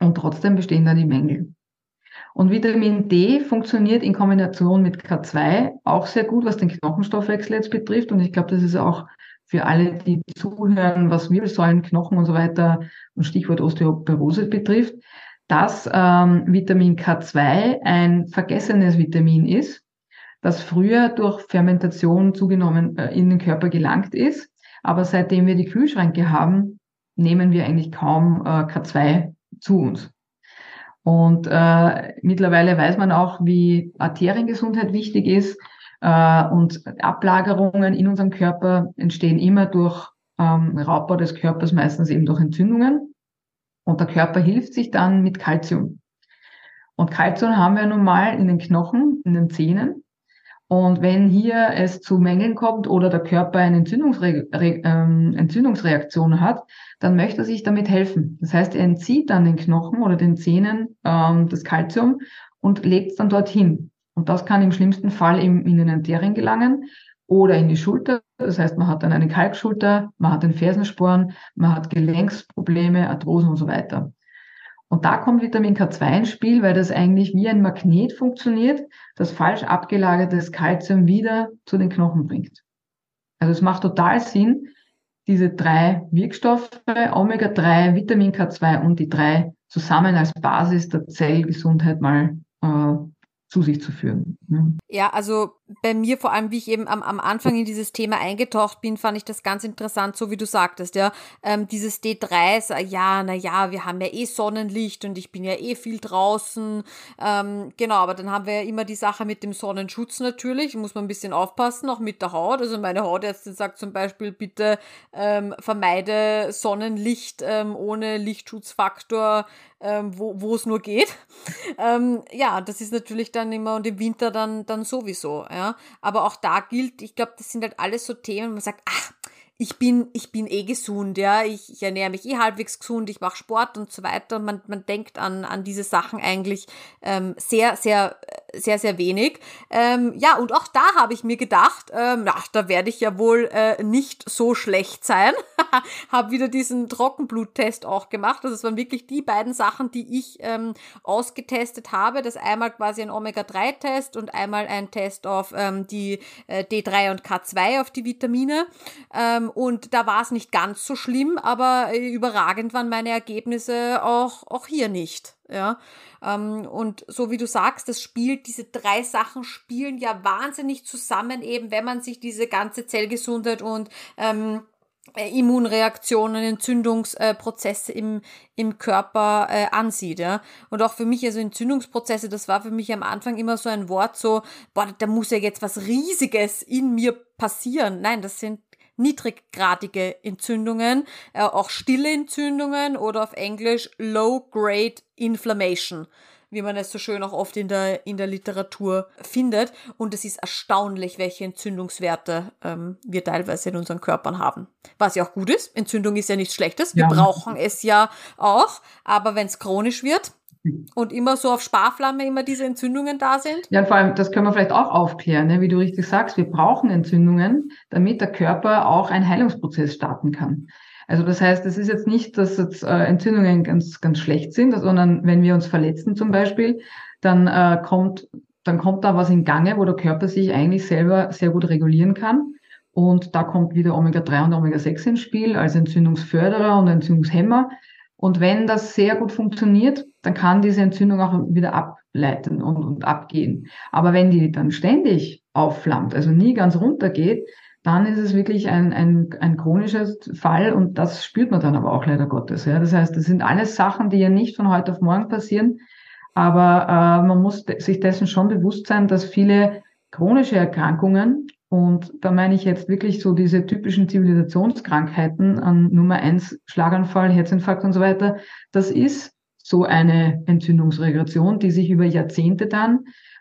und trotzdem bestehen da die Mängel. Und Vitamin D funktioniert in Kombination mit K2 auch sehr gut, was den Knochenstoffwechsel jetzt betrifft. Und ich glaube, das ist auch für alle, die zuhören, was Wirbelsäulen, Knochen und so weiter und Stichwort Osteoporose betrifft, dass ähm, Vitamin K2 ein vergessenes Vitamin ist, das früher durch Fermentation zugenommen äh, in den Körper gelangt ist. Aber seitdem wir die Kühlschränke haben, nehmen wir eigentlich kaum äh, K2 zu uns. Und äh, mittlerweile weiß man auch, wie Arteriengesundheit wichtig ist. Äh, und Ablagerungen in unserem Körper entstehen immer durch ähm, Raubbau des Körpers, meistens eben durch Entzündungen. Und der Körper hilft sich dann mit Kalzium. Und Kalzium haben wir nun mal in den Knochen, in den Zähnen. Und wenn hier es zu Mängeln kommt oder der Körper eine Entzündungsre ähm, Entzündungsreaktion hat, dann möchte er sich damit helfen. Das heißt, er entzieht dann den Knochen oder den Zähnen ähm, das Kalzium und legt es dann dorthin. Und das kann im schlimmsten Fall im, in den Arterien gelangen oder in die Schulter. Das heißt, man hat dann eine Kalkschulter, man hat den Fersensporn, man hat Gelenksprobleme, Arthrosen und so weiter. Und da kommt Vitamin K2 ins Spiel, weil das eigentlich wie ein Magnet funktioniert, das falsch abgelagertes Kalzium wieder zu den Knochen bringt. Also es macht total Sinn, diese drei Wirkstoffe, Omega-3, Vitamin K2 und die drei zusammen als Basis der Zellgesundheit mal äh, zu sich zu führen. Ne? Ja, also bei mir vor allem, wie ich eben am, am Anfang in dieses Thema eingetaucht bin, fand ich das ganz interessant, so wie du sagtest, ja. Ähm, dieses D3, ja, na ja, wir haben ja eh Sonnenlicht und ich bin ja eh viel draußen. Ähm, genau, aber dann haben wir ja immer die Sache mit dem Sonnenschutz natürlich, muss man ein bisschen aufpassen, auch mit der Haut. Also meine Hautärztin sagt zum Beispiel, bitte ähm, vermeide Sonnenlicht ähm, ohne Lichtschutzfaktor, ähm, wo es nur geht. Ähm, ja, das ist natürlich dann immer und im Winter dann, dann sowieso, ja. Aber auch da gilt, ich glaube, das sind halt alles so Themen, man sagt, ach, ich bin, ich bin eh gesund, ja, ich, ich ernähre mich eh halbwegs gesund, ich mache Sport und so weiter. Man, man denkt an, an diese Sachen eigentlich ähm, sehr, sehr, sehr, sehr wenig. Ähm, ja, und auch da habe ich mir gedacht, ähm, na, da werde ich ja wohl äh, nicht so schlecht sein. habe wieder diesen Trockenbluttest auch gemacht. Also es waren wirklich die beiden Sachen, die ich ähm, ausgetestet habe. Das einmal quasi ein Omega-3-Test und einmal ein Test auf ähm, die äh, D3 und K2 auf die Vitamine. Ähm, ähm, und da war es nicht ganz so schlimm, aber äh, überragend waren meine Ergebnisse auch, auch hier nicht. Ja, ähm, und so wie du sagst, das spielt, diese drei Sachen spielen ja wahnsinnig zusammen, eben wenn man sich diese ganze Zellgesundheit und ähm, äh, Immunreaktionen, Entzündungsprozesse im, im Körper äh, ansieht. Ja? Und auch für mich, also Entzündungsprozesse, das war für mich am Anfang immer so ein Wort, so, boah, da muss ja jetzt was Riesiges in mir passieren. Nein, das sind niedriggradige Entzündungen, äh, auch stille Entzündungen oder auf Englisch Low-Grade Inflammation wie man es so schön auch oft in der, in der Literatur findet. Und es ist erstaunlich, welche Entzündungswerte ähm, wir teilweise in unseren Körpern haben. Was ja auch gut ist. Entzündung ist ja nichts Schlechtes. Wir ja. brauchen es ja auch. Aber wenn es chronisch wird, und immer so auf Sparflamme immer diese Entzündungen da sind? Ja, und vor allem, das können wir vielleicht auch aufklären, ne? wie du richtig sagst, wir brauchen Entzündungen, damit der Körper auch einen Heilungsprozess starten kann. Also das heißt, es ist jetzt nicht, dass jetzt äh, Entzündungen ganz, ganz schlecht sind, sondern wenn wir uns verletzen zum Beispiel, dann äh, kommt, dann kommt da was in Gange, wo der Körper sich eigentlich selber sehr gut regulieren kann. Und da kommt wieder Omega-3 und Omega-6 ins Spiel als Entzündungsförderer und Entzündungshemmer. Und wenn das sehr gut funktioniert, dann kann diese Entzündung auch wieder ableiten und, und abgehen. Aber wenn die dann ständig aufflammt, also nie ganz runtergeht, dann ist es wirklich ein, ein, ein chronischer Fall und das spürt man dann aber auch leider Gottes. Ja. Das heißt, das sind alles Sachen, die ja nicht von heute auf morgen passieren, aber äh, man muss sich dessen schon bewusst sein, dass viele chronische Erkrankungen und da meine ich jetzt wirklich so diese typischen Zivilisationskrankheiten an Nummer eins, Schlaganfall, Herzinfarkt und so weiter. Das ist so eine Entzündungsregression, die sich über Jahrzehnte dann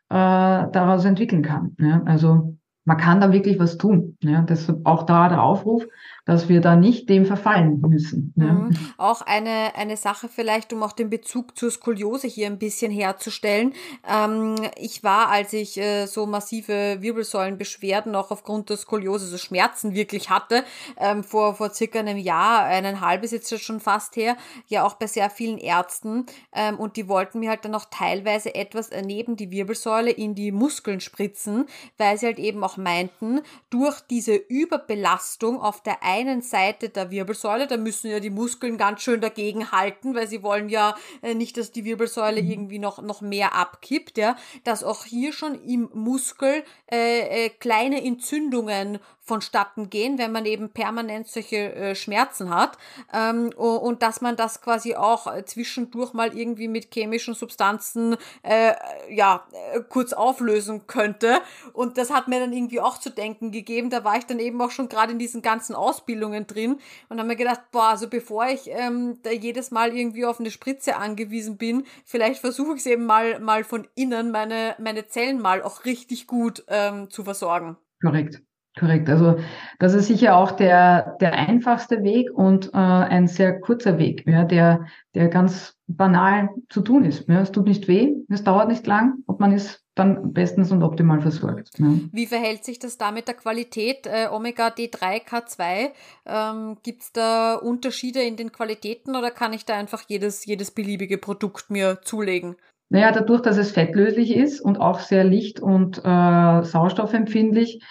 äh, daraus entwickeln kann. Ja? Also man kann da wirklich was tun. Ja? Deshalb auch da der Aufruf, dass wir da nicht dem verfallen müssen. Ja. Mhm. Auch eine, eine Sache vielleicht, um auch den Bezug zur Skoliose hier ein bisschen herzustellen. Ähm, ich war, als ich äh, so massive Wirbelsäulenbeschwerden auch aufgrund der Skoliose, so Schmerzen wirklich hatte, ähm, vor, vor circa einem Jahr, eineinhalb ist jetzt schon fast her, ja auch bei sehr vielen Ärzten. Ähm, und die wollten mir halt dann auch teilweise etwas neben die Wirbelsäule in die Muskeln spritzen, weil sie halt eben auch meinten, durch diese Überbelastung auf der einen Seite der Wirbelsäule, da müssen ja die Muskeln ganz schön dagegen halten, weil sie wollen ja äh, nicht, dass die Wirbelsäule mhm. irgendwie noch, noch mehr abkippt, ja, dass auch hier schon im Muskel äh, äh, kleine Entzündungen vonstatten gehen, wenn man eben permanent solche äh, Schmerzen hat ähm, und dass man das quasi auch äh, zwischendurch mal irgendwie mit chemischen Substanzen äh, ja äh, kurz auflösen könnte und das hat mir dann irgendwie auch zu denken gegeben. Da war ich dann eben auch schon gerade in diesen ganzen Ausbildungen drin und habe mir gedacht, boah, also bevor ich ähm, da jedes Mal irgendwie auf eine Spritze angewiesen bin, vielleicht versuche ich es eben mal mal von innen meine meine Zellen mal auch richtig gut ähm, zu versorgen. Korrekt. Korrekt. Also das ist sicher auch der, der einfachste Weg und äh, ein sehr kurzer Weg, ja, der, der ganz banal zu tun ist. Ja. Es tut nicht weh, es dauert nicht lang und man ist dann bestens und optimal versorgt. Ja. Wie verhält sich das da mit der Qualität? Äh, Omega D3, K2, ähm, gibt es da Unterschiede in den Qualitäten oder kann ich da einfach jedes, jedes beliebige Produkt mir zulegen? Naja, dadurch, dass es fettlöslich ist und auch sehr licht- und äh, sauerstoffempfindlich,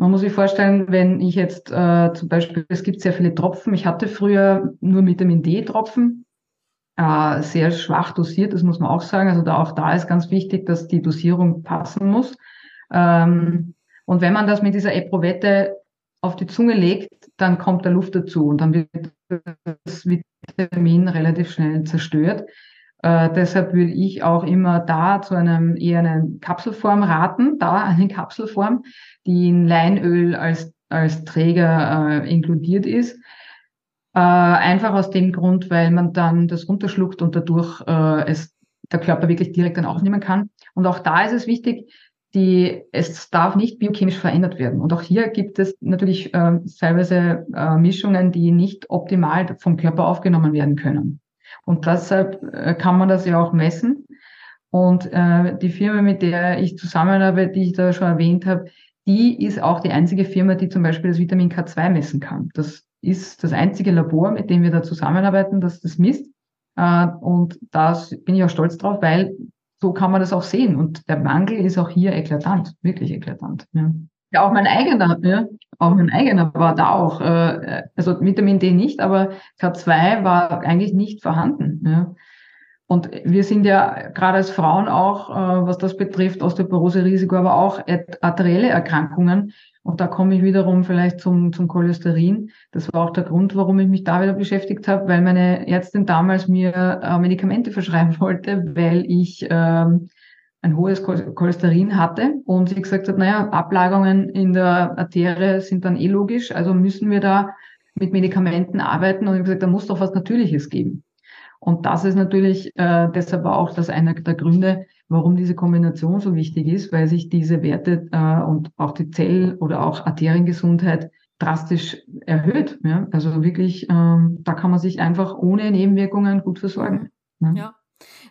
man muss sich vorstellen, wenn ich jetzt äh, zum Beispiel, es gibt sehr viele Tropfen. Ich hatte früher nur Vitamin D-Tropfen, äh, sehr schwach dosiert, das muss man auch sagen. Also da auch da ist ganz wichtig, dass die Dosierung passen muss. Ähm, und wenn man das mit dieser Eprovette auf die Zunge legt, dann kommt da Luft dazu und dann wird das Vitamin relativ schnell zerstört. Äh, deshalb würde ich auch immer da zu einem eher einen Kapselform raten, da eine Kapselform, die in Leinöl als, als Träger äh, inkludiert ist. Äh, einfach aus dem Grund, weil man dann das runterschluckt und dadurch äh, es der Körper wirklich direkt dann aufnehmen kann. Und auch da ist es wichtig, die, es darf nicht biochemisch verändert werden. Und auch hier gibt es natürlich äh, teilweise äh, Mischungen, die nicht optimal vom Körper aufgenommen werden können. Und deshalb äh, kann man das ja auch messen. Und äh, die Firma, mit der ich zusammenarbeite, die ich da schon erwähnt habe, die ist auch die einzige Firma, die zum Beispiel das Vitamin K2 messen kann. Das ist das einzige Labor, mit dem wir da zusammenarbeiten, das das misst. Äh, und da bin ich auch stolz drauf, weil so kann man das auch sehen. Und der Mangel ist auch hier eklatant, wirklich eklatant. Ja, ja auch mein eigener, ja, auch mein eigener war da auch. Äh, also Vitamin D nicht, aber K2 war eigentlich nicht vorhanden. Ja. Und wir sind ja gerade als Frauen auch, äh, was das betrifft, Osteoporose-Risiko, aber auch arterielle Erkrankungen. Und da komme ich wiederum vielleicht zum, zum Cholesterin. Das war auch der Grund, warum ich mich da wieder beschäftigt habe, weil meine Ärztin damals mir äh, Medikamente verschreiben wollte, weil ich ähm, ein hohes Cholesterin hatte und sie gesagt hat, naja, Ablagerungen in der Arterie sind dann eh logisch, also müssen wir da mit Medikamenten arbeiten und ich habe gesagt, da muss doch was Natürliches geben. Und das ist natürlich äh, deshalb auch das einer der Gründe, warum diese Kombination so wichtig ist, weil sich diese Werte äh, und auch die Zell- oder auch Arteriengesundheit drastisch erhöht. Ja? Also wirklich, ähm, da kann man sich einfach ohne Nebenwirkungen gut versorgen. Ne? Ja.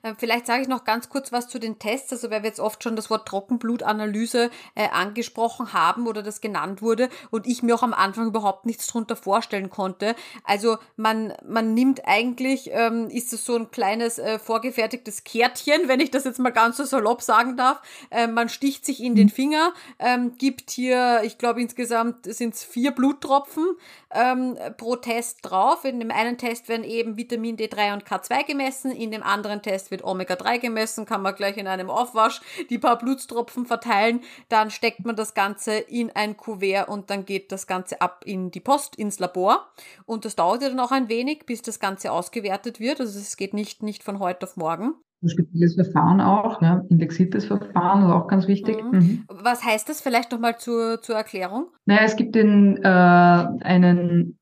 Äh, vielleicht sage ich noch ganz kurz was zu den Tests, also weil wir jetzt oft schon das Wort Trockenblutanalyse äh, angesprochen haben oder das genannt wurde und ich mir auch am Anfang überhaupt nichts drunter vorstellen konnte. Also man, man nimmt eigentlich, ähm, ist es so ein kleines äh, vorgefertigtes Kärtchen, wenn ich das jetzt mal ganz so salopp sagen darf. Äh, man sticht sich in den. Finger, ähm, gibt hier, ich glaube insgesamt sind es vier Bluttropfen ähm, pro Test drauf. In dem einen Test werden eben Vitamin D3 und K2 gemessen, in dem anderen Test wird Omega-3 gemessen, kann man gleich in einem Aufwasch die paar Blutstropfen verteilen, dann steckt man das Ganze in ein Kuvert und dann geht das Ganze ab in die Post, ins Labor. Und das dauert ja dann auch ein wenig, bis das Ganze ausgewertet wird. Also es geht nicht, nicht von heute auf morgen. Ein spezielles Verfahren auch, ne? indexiertes Verfahren, ist auch ganz wichtig. Mhm. Mhm. Was heißt das vielleicht nochmal zur, zur Erklärung? Naja, es gibt den, äh, einen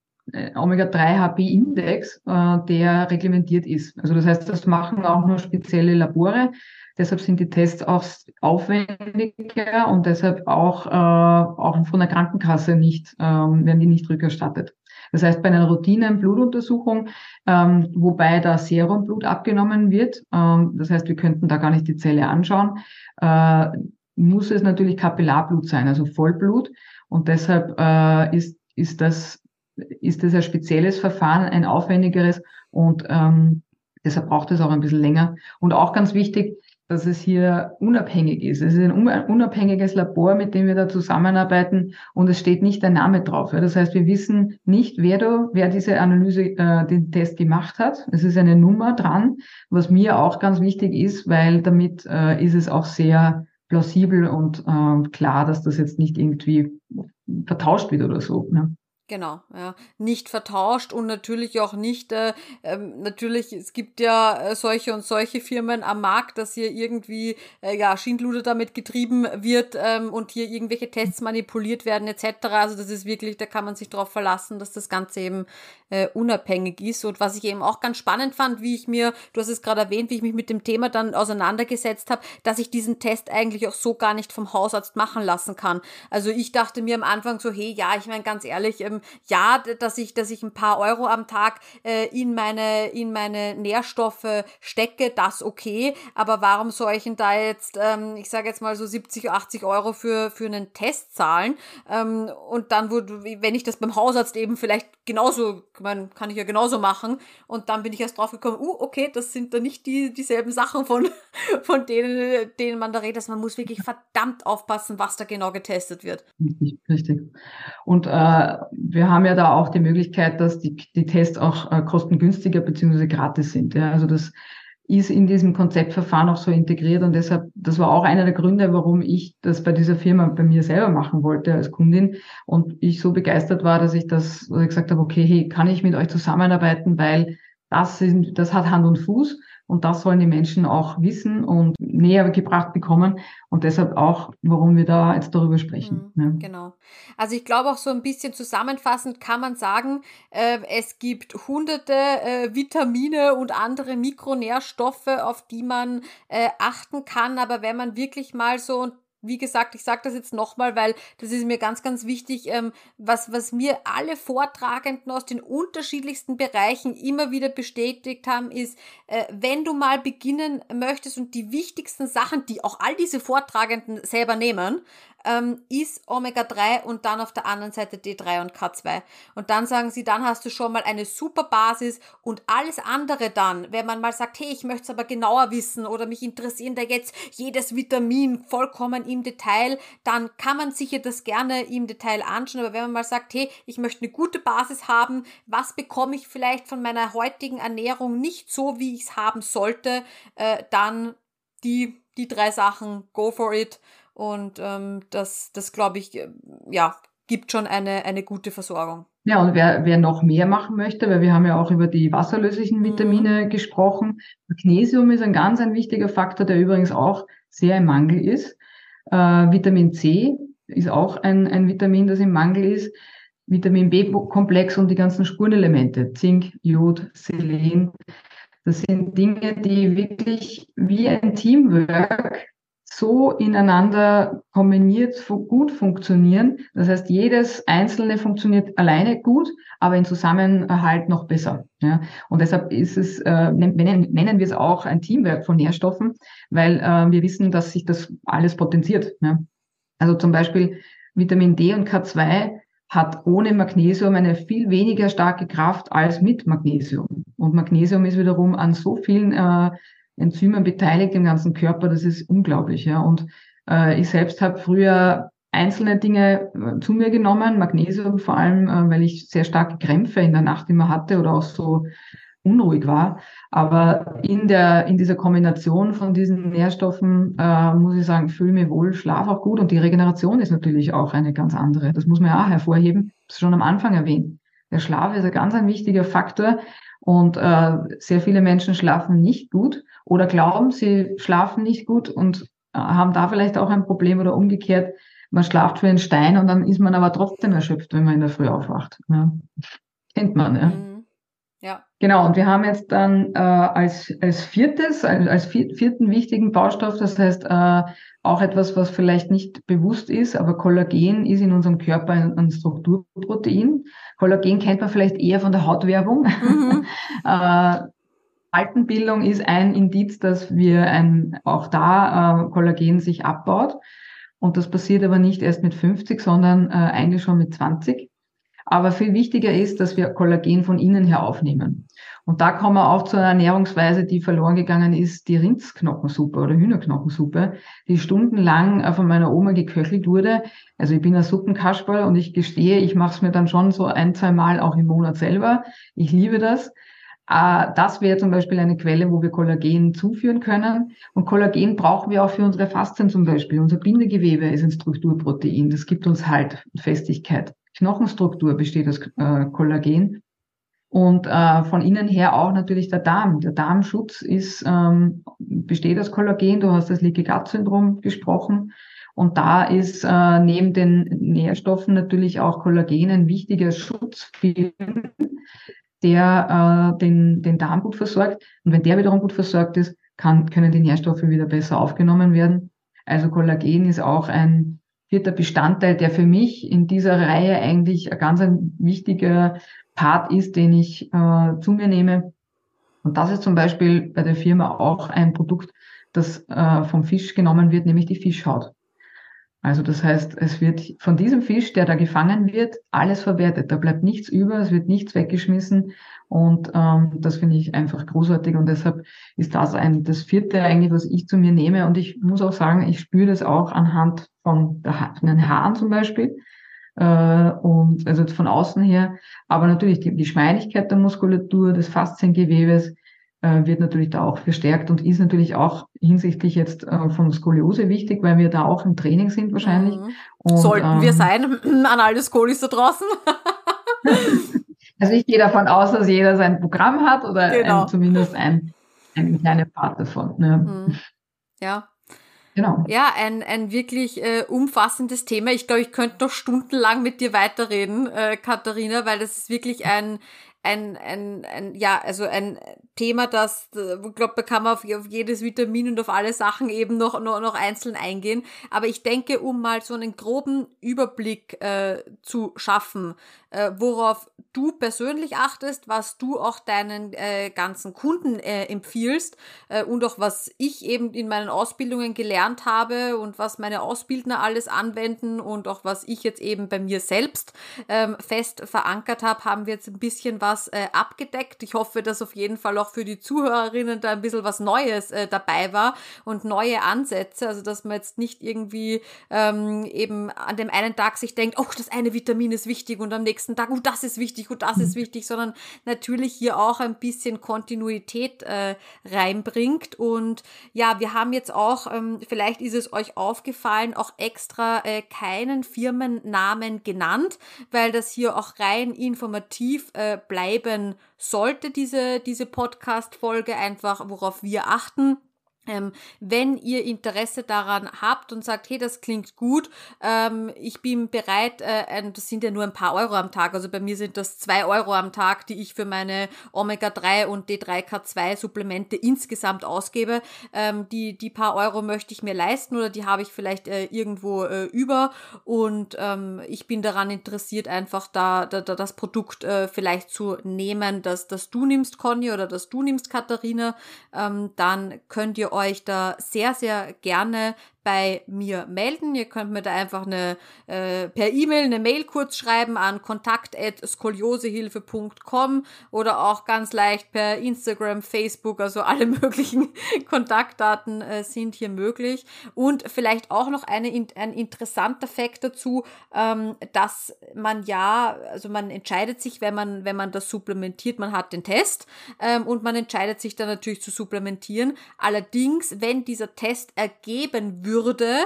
Omega-3-HB-Index, äh, der reglementiert ist. Also das heißt, das machen auch nur spezielle Labore. Deshalb sind die Tests auch aufwendiger und deshalb auch, äh, auch von der Krankenkasse nicht, ähm, werden die nicht rückerstattet. Das heißt, bei einer Routine-Blutuntersuchung, ähm, wobei da Serumblut abgenommen wird, ähm, das heißt, wir könnten da gar nicht die Zelle anschauen, äh, muss es natürlich Kapillarblut sein, also Vollblut. Und deshalb äh, ist, ist das ist das ein spezielles Verfahren, ein aufwendigeres und ähm, deshalb braucht es auch ein bisschen länger. Und auch ganz wichtig, dass es hier unabhängig ist. Es ist ein unabhängiges Labor, mit dem wir da zusammenarbeiten und es steht nicht der Name drauf. Das heißt, wir wissen nicht, wer, da, wer diese Analyse, äh, den Test gemacht hat. Es ist eine Nummer dran, was mir auch ganz wichtig ist, weil damit äh, ist es auch sehr plausibel und äh, klar, dass das jetzt nicht irgendwie vertauscht wird oder so. Ne? Genau, ja. Nicht vertauscht und natürlich auch nicht, äh, ähm, natürlich, es gibt ja äh, solche und solche Firmen am Markt, dass hier irgendwie, äh, ja, Schindluder damit getrieben wird ähm, und hier irgendwelche Tests manipuliert werden etc. Also das ist wirklich, da kann man sich darauf verlassen, dass das Ganze eben äh, unabhängig ist. Und was ich eben auch ganz spannend fand, wie ich mir, du hast es gerade erwähnt, wie ich mich mit dem Thema dann auseinandergesetzt habe, dass ich diesen Test eigentlich auch so gar nicht vom Hausarzt machen lassen kann. Also ich dachte mir am Anfang so, hey, ja, ich meine ganz ehrlich, ähm, ja, dass ich, dass ich ein paar Euro am Tag äh, in meine, in meine Nährstoffe stecke, das okay. Aber warum soll ich denn da jetzt, ähm, ich sage jetzt mal so 70, 80 Euro für, für einen Test zahlen? Ähm, und dann, wurde, wenn ich das beim Hausarzt eben vielleicht genauso, man kann ich ja genauso machen. Und dann bin ich erst drauf gekommen, uh, okay, das sind da nicht die, dieselben Sachen von, von denen, denen man da redet. Also man muss wirklich verdammt aufpassen, was da genau getestet wird. Richtig, richtig. Und äh, wir haben ja da auch die Möglichkeit, dass die, die Tests auch äh, kostengünstiger bzw. gratis sind. Ja. Also das ist in diesem Konzeptverfahren auch so integriert und deshalb, das war auch einer der Gründe, warum ich das bei dieser Firma bei mir selber machen wollte als Kundin und ich so begeistert war, dass ich das, dass ich gesagt habe, okay, hey, kann ich mit euch zusammenarbeiten, weil Das, sind, das hat Hand und Fuß und das sollen die Menschen auch wissen und näher gebracht bekommen. Und deshalb auch, warum wir da jetzt darüber sprechen. Mhm, ja. Genau. Also ich glaube auch so ein bisschen zusammenfassend kann man sagen, äh, es gibt hunderte äh, Vitamine und andere Mikronährstoffe, auf die man äh, achten kann. Aber wenn man wirklich mal so, wie gesagt, ich sage das jetzt nochmal, weil das ist mir ganz, ganz wichtig, ähm, was, was mir alle Vortragenden aus den unterschiedlichsten Bereichen immer wieder bestätigt haben, ist, äh, wenn du mal beginnen möchtest und die wichtigsten Sachen, die auch all diese Vortragenden selber nehmen, ähm, ist Omega-3 und dann auf der anderen Seite D3 und K2. Und dann sagen sie, dann hast du schon mal eine super Basis und alles andere dann, wenn man mal sagt, hey, ich möchte es aber genauer wissen oder mich interessieren da jetzt jedes Vitamin vollkommen im Detail, dann kann man sicher das gerne im Detail anschauen. Aber wenn man mal sagt, hey, ich möchte eine gute Basis haben, was bekomme ich vielleicht von meiner heutigen Ernährung nicht so, wie ich es haben sollte, äh, dann die, die drei Sachen, go for it. Und ähm, das, das glaube ich, äh, ja, gibt schon eine, eine gute Versorgung. Ja, und wer, wer noch mehr machen möchte, weil wir haben ja auch über die wasserlöslichen Vitamine mhm. gesprochen. Magnesium ist ein ganz ein wichtiger Faktor, der übrigens auch sehr im Mangel ist. Äh, Vitamin C ist auch ein, ein Vitamin, das im Mangel ist. Vitamin B-Komplex und die ganzen Spurenelemente, Zink, Jod, Selen. Das sind Dinge, die wirklich wie ein Teamwork so ineinander kombiniert gut funktionieren. Das heißt, jedes einzelne funktioniert alleine gut, aber in Zusammenhalt noch besser. Ja? Und deshalb ist es, äh, nennen, wir es auch ein Teamwerk von Nährstoffen, weil äh, wir wissen, dass sich das alles potenziert. Ja? Also zum Beispiel Vitamin D und K2 hat ohne Magnesium eine viel weniger starke Kraft als mit Magnesium. Und Magnesium ist wiederum an so vielen äh, Enzymen beteiligt im ganzen Körper, das ist unglaublich. Ja. Und äh, ich selbst habe früher einzelne Dinge äh, zu mir genommen, Magnesium vor allem, äh, weil ich sehr starke Krämpfe in der Nacht immer hatte oder auch so unruhig war. Aber in der in dieser Kombination von diesen Nährstoffen äh, muss ich sagen, fühle mich wohl, schlaf auch gut und die Regeneration ist natürlich auch eine ganz andere. Das muss man ja auch hervorheben. Das schon am Anfang erwähnt. Der Schlaf ist ein ganz ein wichtiger Faktor und äh, sehr viele Menschen schlafen nicht gut oder glauben, sie schlafen nicht gut und äh, haben da vielleicht auch ein Problem oder umgekehrt, man schlaft für einen Stein und dann ist man aber trotzdem erschöpft, wenn man in der Früh aufwacht. Ja. Kennt man, ja. Mhm. Ja. Genau, und wir haben jetzt dann äh, als, als viertes, als, als vierten wichtigen Baustoff, das heißt äh, auch etwas, was vielleicht nicht bewusst ist, aber Kollagen ist in unserem Körper ein, ein Strukturprotein. Kollagen kennt man vielleicht eher von der Hautwerbung. Mhm. äh, Altenbildung ist ein Indiz, dass wir ein, auch da äh, Kollagen sich abbaut. Und das passiert aber nicht erst mit 50, sondern äh, eigentlich schon mit 20. Aber viel wichtiger ist, dass wir Kollagen von innen her aufnehmen. Und da kommen wir auch zu einer Ernährungsweise, die verloren gegangen ist, die Rindsknochensuppe oder Hühnerknochensuppe, die stundenlang äh, von meiner Oma geköchelt wurde. Also ich bin ein Suppenkasperl und ich gestehe, ich mache es mir dann schon so ein, zwei Mal auch im Monat selber. Ich liebe das. Äh, das wäre zum Beispiel eine Quelle, wo wir Kollagen zuführen können. Und Kollagen brauchen wir auch für unsere Faszien zum Beispiel. Unser Bindegewebe ist ein Strukturprotein. Das gibt uns halt Festigkeit. Knochenstruktur besteht aus äh, Kollagen. Und äh, von innen her auch natürlich der Darm. Der Darmschutz ist, ähm, besteht aus Kollagen. Du hast das Leaky Gut Syndrom gesprochen. Und da ist äh, neben den Nährstoffen natürlich auch Kollagen ein wichtiger Schutzfilm, der äh, den, den Darm gut versorgt. Und wenn der wiederum gut versorgt ist, kann, können die Nährstoffe wieder besser aufgenommen werden. Also Kollagen ist auch ein vierter Bestandteil, der für mich in dieser Reihe eigentlich ein ganz ein wichtiger Part ist, den ich äh, zu mir nehme. Und das ist zum Beispiel bei der Firma auch ein Produkt, das äh, vom Fisch genommen wird, nämlich die Fischhaut. Also das heißt, es wird von diesem Fisch, der da gefangen wird, alles verwertet. Da bleibt nichts über, es wird nichts weggeschmissen. Und ähm, das finde ich einfach großartig. Und deshalb ist das ein, das vierte eigentlich, was ich zu mir nehme. Und ich muss auch sagen, ich spüre das auch anhand von, ha von den Haaren zum Beispiel. Äh, und also von außen her. Aber natürlich die, die Schmeidigkeit der Muskulatur, des Fasziengewebes, wird natürlich da auch verstärkt und ist natürlich auch hinsichtlich jetzt äh, von Skoliose wichtig, weil wir da auch im Training sind wahrscheinlich. Mhm. Und, Sollten ähm, wir sein an alle Skolis da draußen. Also ich gehe davon aus, dass jeder sein Programm hat oder genau. ein, zumindest ein, eine kleine Part davon. Ne? Mhm. Ja. Genau. Ja, ein, ein wirklich äh, umfassendes Thema. Ich glaube, ich könnte noch stundenlang mit dir weiterreden, äh, Katharina, weil das ist wirklich ein, ein, ein, ein, ja, also ein Thema, das, äh, ich glaube, da kann man auf, auf, jedes Vitamin und auf alle Sachen eben noch, noch, noch einzeln eingehen. Aber ich denke, um mal so einen groben Überblick äh, zu schaffen, äh, worauf du persönlich achtest, was du auch deinen äh, ganzen Kunden äh, empfiehlst äh, und auch was ich eben in meinen Ausbildungen gelernt habe und was meine Ausbildner alles anwenden und auch was ich jetzt eben bei mir selbst ähm, fest verankert habe, haben wir jetzt ein bisschen was äh, abgedeckt. Ich hoffe, dass auf jeden Fall auch für die Zuhörerinnen da ein bisschen was Neues äh, dabei war und neue Ansätze, also dass man jetzt nicht irgendwie ähm, eben an dem einen Tag sich denkt, oh, das eine Vitamin ist wichtig und am nächsten Tag, oh, das ist wichtig, oh, das ist mhm. wichtig, sondern natürlich hier auch ein bisschen Kontinuität äh, reinbringt. Und ja, wir haben jetzt auch, ähm, vielleicht ist es euch aufgefallen, auch extra äh, keinen Firmennamen genannt, weil das hier auch rein informativ äh, bleiben sollte, diese, diese Podcast-Folge, einfach worauf wir achten. Ähm, wenn ihr Interesse daran habt und sagt, hey, das klingt gut, ähm, ich bin bereit, äh, das sind ja nur ein paar Euro am Tag, also bei mir sind das zwei Euro am Tag, die ich für meine Omega-3 und D3K2-Supplemente insgesamt ausgebe. Ähm, die, die paar Euro möchte ich mir leisten oder die habe ich vielleicht äh, irgendwo äh, über. Und ähm, ich bin daran interessiert, einfach da, da, da das Produkt äh, vielleicht zu nehmen, dass, dass du nimmst, Conny, oder dass du nimmst, Katharina, ähm, dann könnt ihr euch da sehr, sehr gerne bei mir melden. Ihr könnt mir da einfach eine äh, per E-Mail eine Mail kurz schreiben an kontakt@skoliosehilfe.com oder auch ganz leicht per Instagram, Facebook, also alle möglichen Kontaktdaten äh, sind hier möglich. Und vielleicht auch noch eine, ein interessanter Fakt dazu, ähm, dass man ja, also man entscheidet sich, wenn man, wenn man das supplementiert, man hat den Test ähm, und man entscheidet sich dann natürlich zu supplementieren. Allerdings, wenn dieser Test ergeben würde, würde,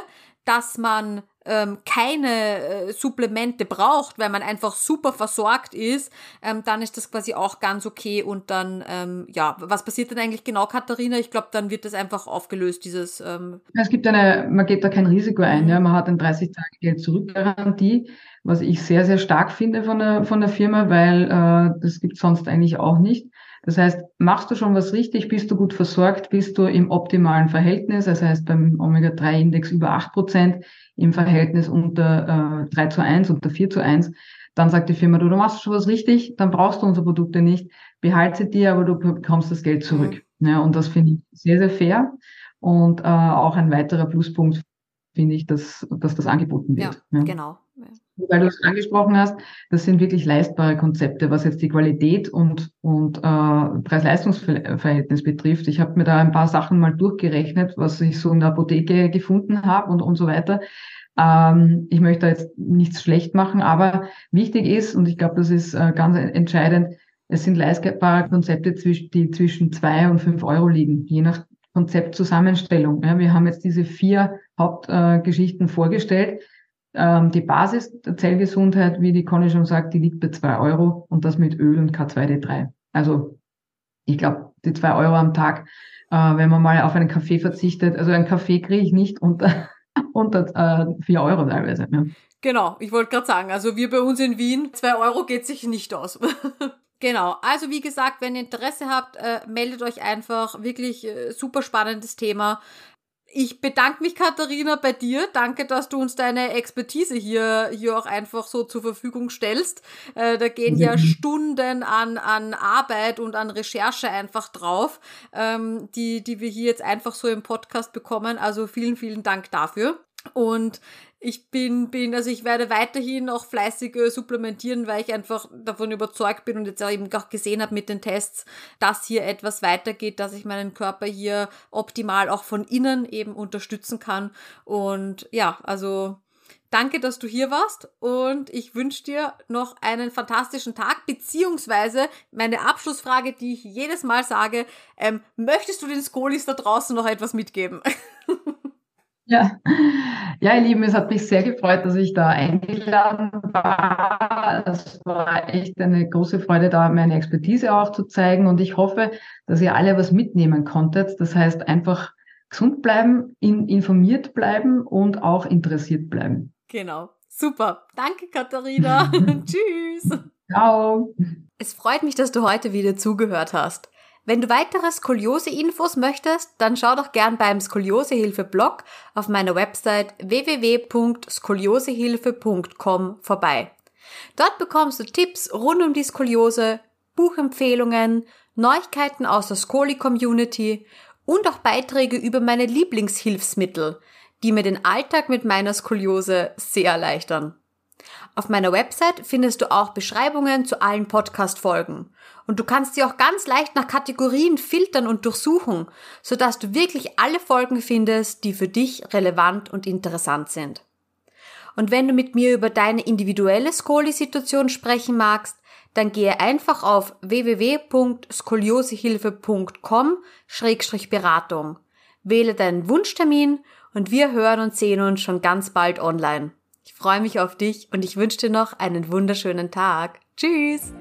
dass man ähm, keine äh, Supplemente braucht, weil man einfach super versorgt ist, ähm, dann ist das quasi auch ganz okay. Und dann, ähm, ja, was passiert denn eigentlich genau, Katharina? Ich glaube, dann wird das einfach aufgelöst, dieses. Ähm es gibt eine, man geht da kein Risiko ein, ja. Man hat eine 30 Tage Geld zurück Garantie, was ich sehr, sehr stark finde von der, von der Firma, weil äh, das gibt sonst eigentlich auch nicht. Das heißt, machst du schon was richtig, bist du gut versorgt, bist du im optimalen Verhältnis, das heißt beim Omega-3-Index über 8 Prozent, im Verhältnis unter äh, 3 zu 1, unter 4 zu 1, dann sagt die Firma, du, du machst schon was richtig, dann brauchst du unsere Produkte nicht, behalte sie dir, aber du bekommst das Geld zurück. Mhm. Ja, und das finde ich sehr, sehr fair. Und äh, auch ein weiterer Pluspunkt finde ich, dass, dass das angeboten wird. Ja, ja. genau weil du es angesprochen hast, das sind wirklich leistbare Konzepte, was jetzt die Qualität und, und äh, Preis-Leistungs-Verhältnis betrifft. Ich habe mir da ein paar Sachen mal durchgerechnet, was ich so in der Apotheke gefunden habe und, und so weiter. Ähm, ich möchte da jetzt nichts schlecht machen, aber wichtig ist, und ich glaube, das ist äh, ganz entscheidend, es sind leistbare Konzepte, die zwischen zwei und fünf Euro liegen, je nach Konzeptzusammenstellung. Ja, wir haben jetzt diese vier Hauptgeschichten äh, vorgestellt ähm, die Basis der Zellgesundheit, wie die Conny schon sagt, die liegt bei zwei Euro und das mit Öl und K2D3. Also ich glaube, die zwei Euro am Tag, äh, wenn man mal auf einen Kaffee verzichtet, also einen Kaffee kriege ich nicht unter, unter äh, vier Euro teilweise. Ja. Genau, ich wollte gerade sagen, also wir bei uns in Wien, zwei Euro geht sich nicht aus. Genau, also wie gesagt, wenn ihr Interesse habt, äh, meldet euch einfach. Wirklich äh, super spannendes Thema. Ich bedanke mich, Katharina, bei dir. Danke, dass du uns deine Expertise hier, hier auch einfach so zur Verfügung stellst. Äh, da gehen ja Stunden an, an Arbeit und an Recherche einfach drauf, ähm, die, die wir hier jetzt einfach so im Podcast bekommen. Also vielen, vielen Dank dafür. Und ich bin, bin, also ich werde weiterhin auch fleißig äh, supplementieren, weil ich einfach davon überzeugt bin und jetzt auch eben auch gesehen habe mit den Tests, dass hier etwas weitergeht, dass ich meinen Körper hier optimal auch von innen eben unterstützen kann. Und ja, also danke, dass du hier warst und ich wünsche dir noch einen fantastischen Tag, beziehungsweise meine Abschlussfrage, die ich jedes Mal sage, ähm, möchtest du den Skolis da draußen noch etwas mitgeben? Ja. ja, ihr Lieben, es hat mich sehr gefreut, dass ich da eingeladen war. Es war echt eine große Freude, da meine Expertise auch zu zeigen. Und ich hoffe, dass ihr alle was mitnehmen konntet. Das heißt, einfach gesund bleiben, in, informiert bleiben und auch interessiert bleiben. Genau. Super. Danke, Katharina. Tschüss. Ciao. Es freut mich, dass du heute wieder zugehört hast. Wenn du weitere Skoliose-Infos möchtest, dann schau doch gern beim Skoliosehilfe-Blog auf meiner Website www.skoliosehilfe.com vorbei. Dort bekommst du Tipps rund um die Skoliose, Buchempfehlungen, Neuigkeiten aus der Skoli-Community und auch Beiträge über meine Lieblingshilfsmittel, die mir den Alltag mit meiner Skoliose sehr erleichtern. Auf meiner Website findest du auch Beschreibungen zu allen Podcast-Folgen. Und du kannst sie auch ganz leicht nach Kategorien filtern und durchsuchen, sodass du wirklich alle Folgen findest, die für dich relevant und interessant sind. Und wenn du mit mir über deine individuelle Skoli-Situation sprechen magst, dann gehe einfach auf www.skoliosehilfe.com-beratung. Wähle deinen Wunschtermin und wir hören und sehen uns schon ganz bald online. Ich freue mich auf dich und ich wünsche dir noch einen wunderschönen Tag. Tschüss!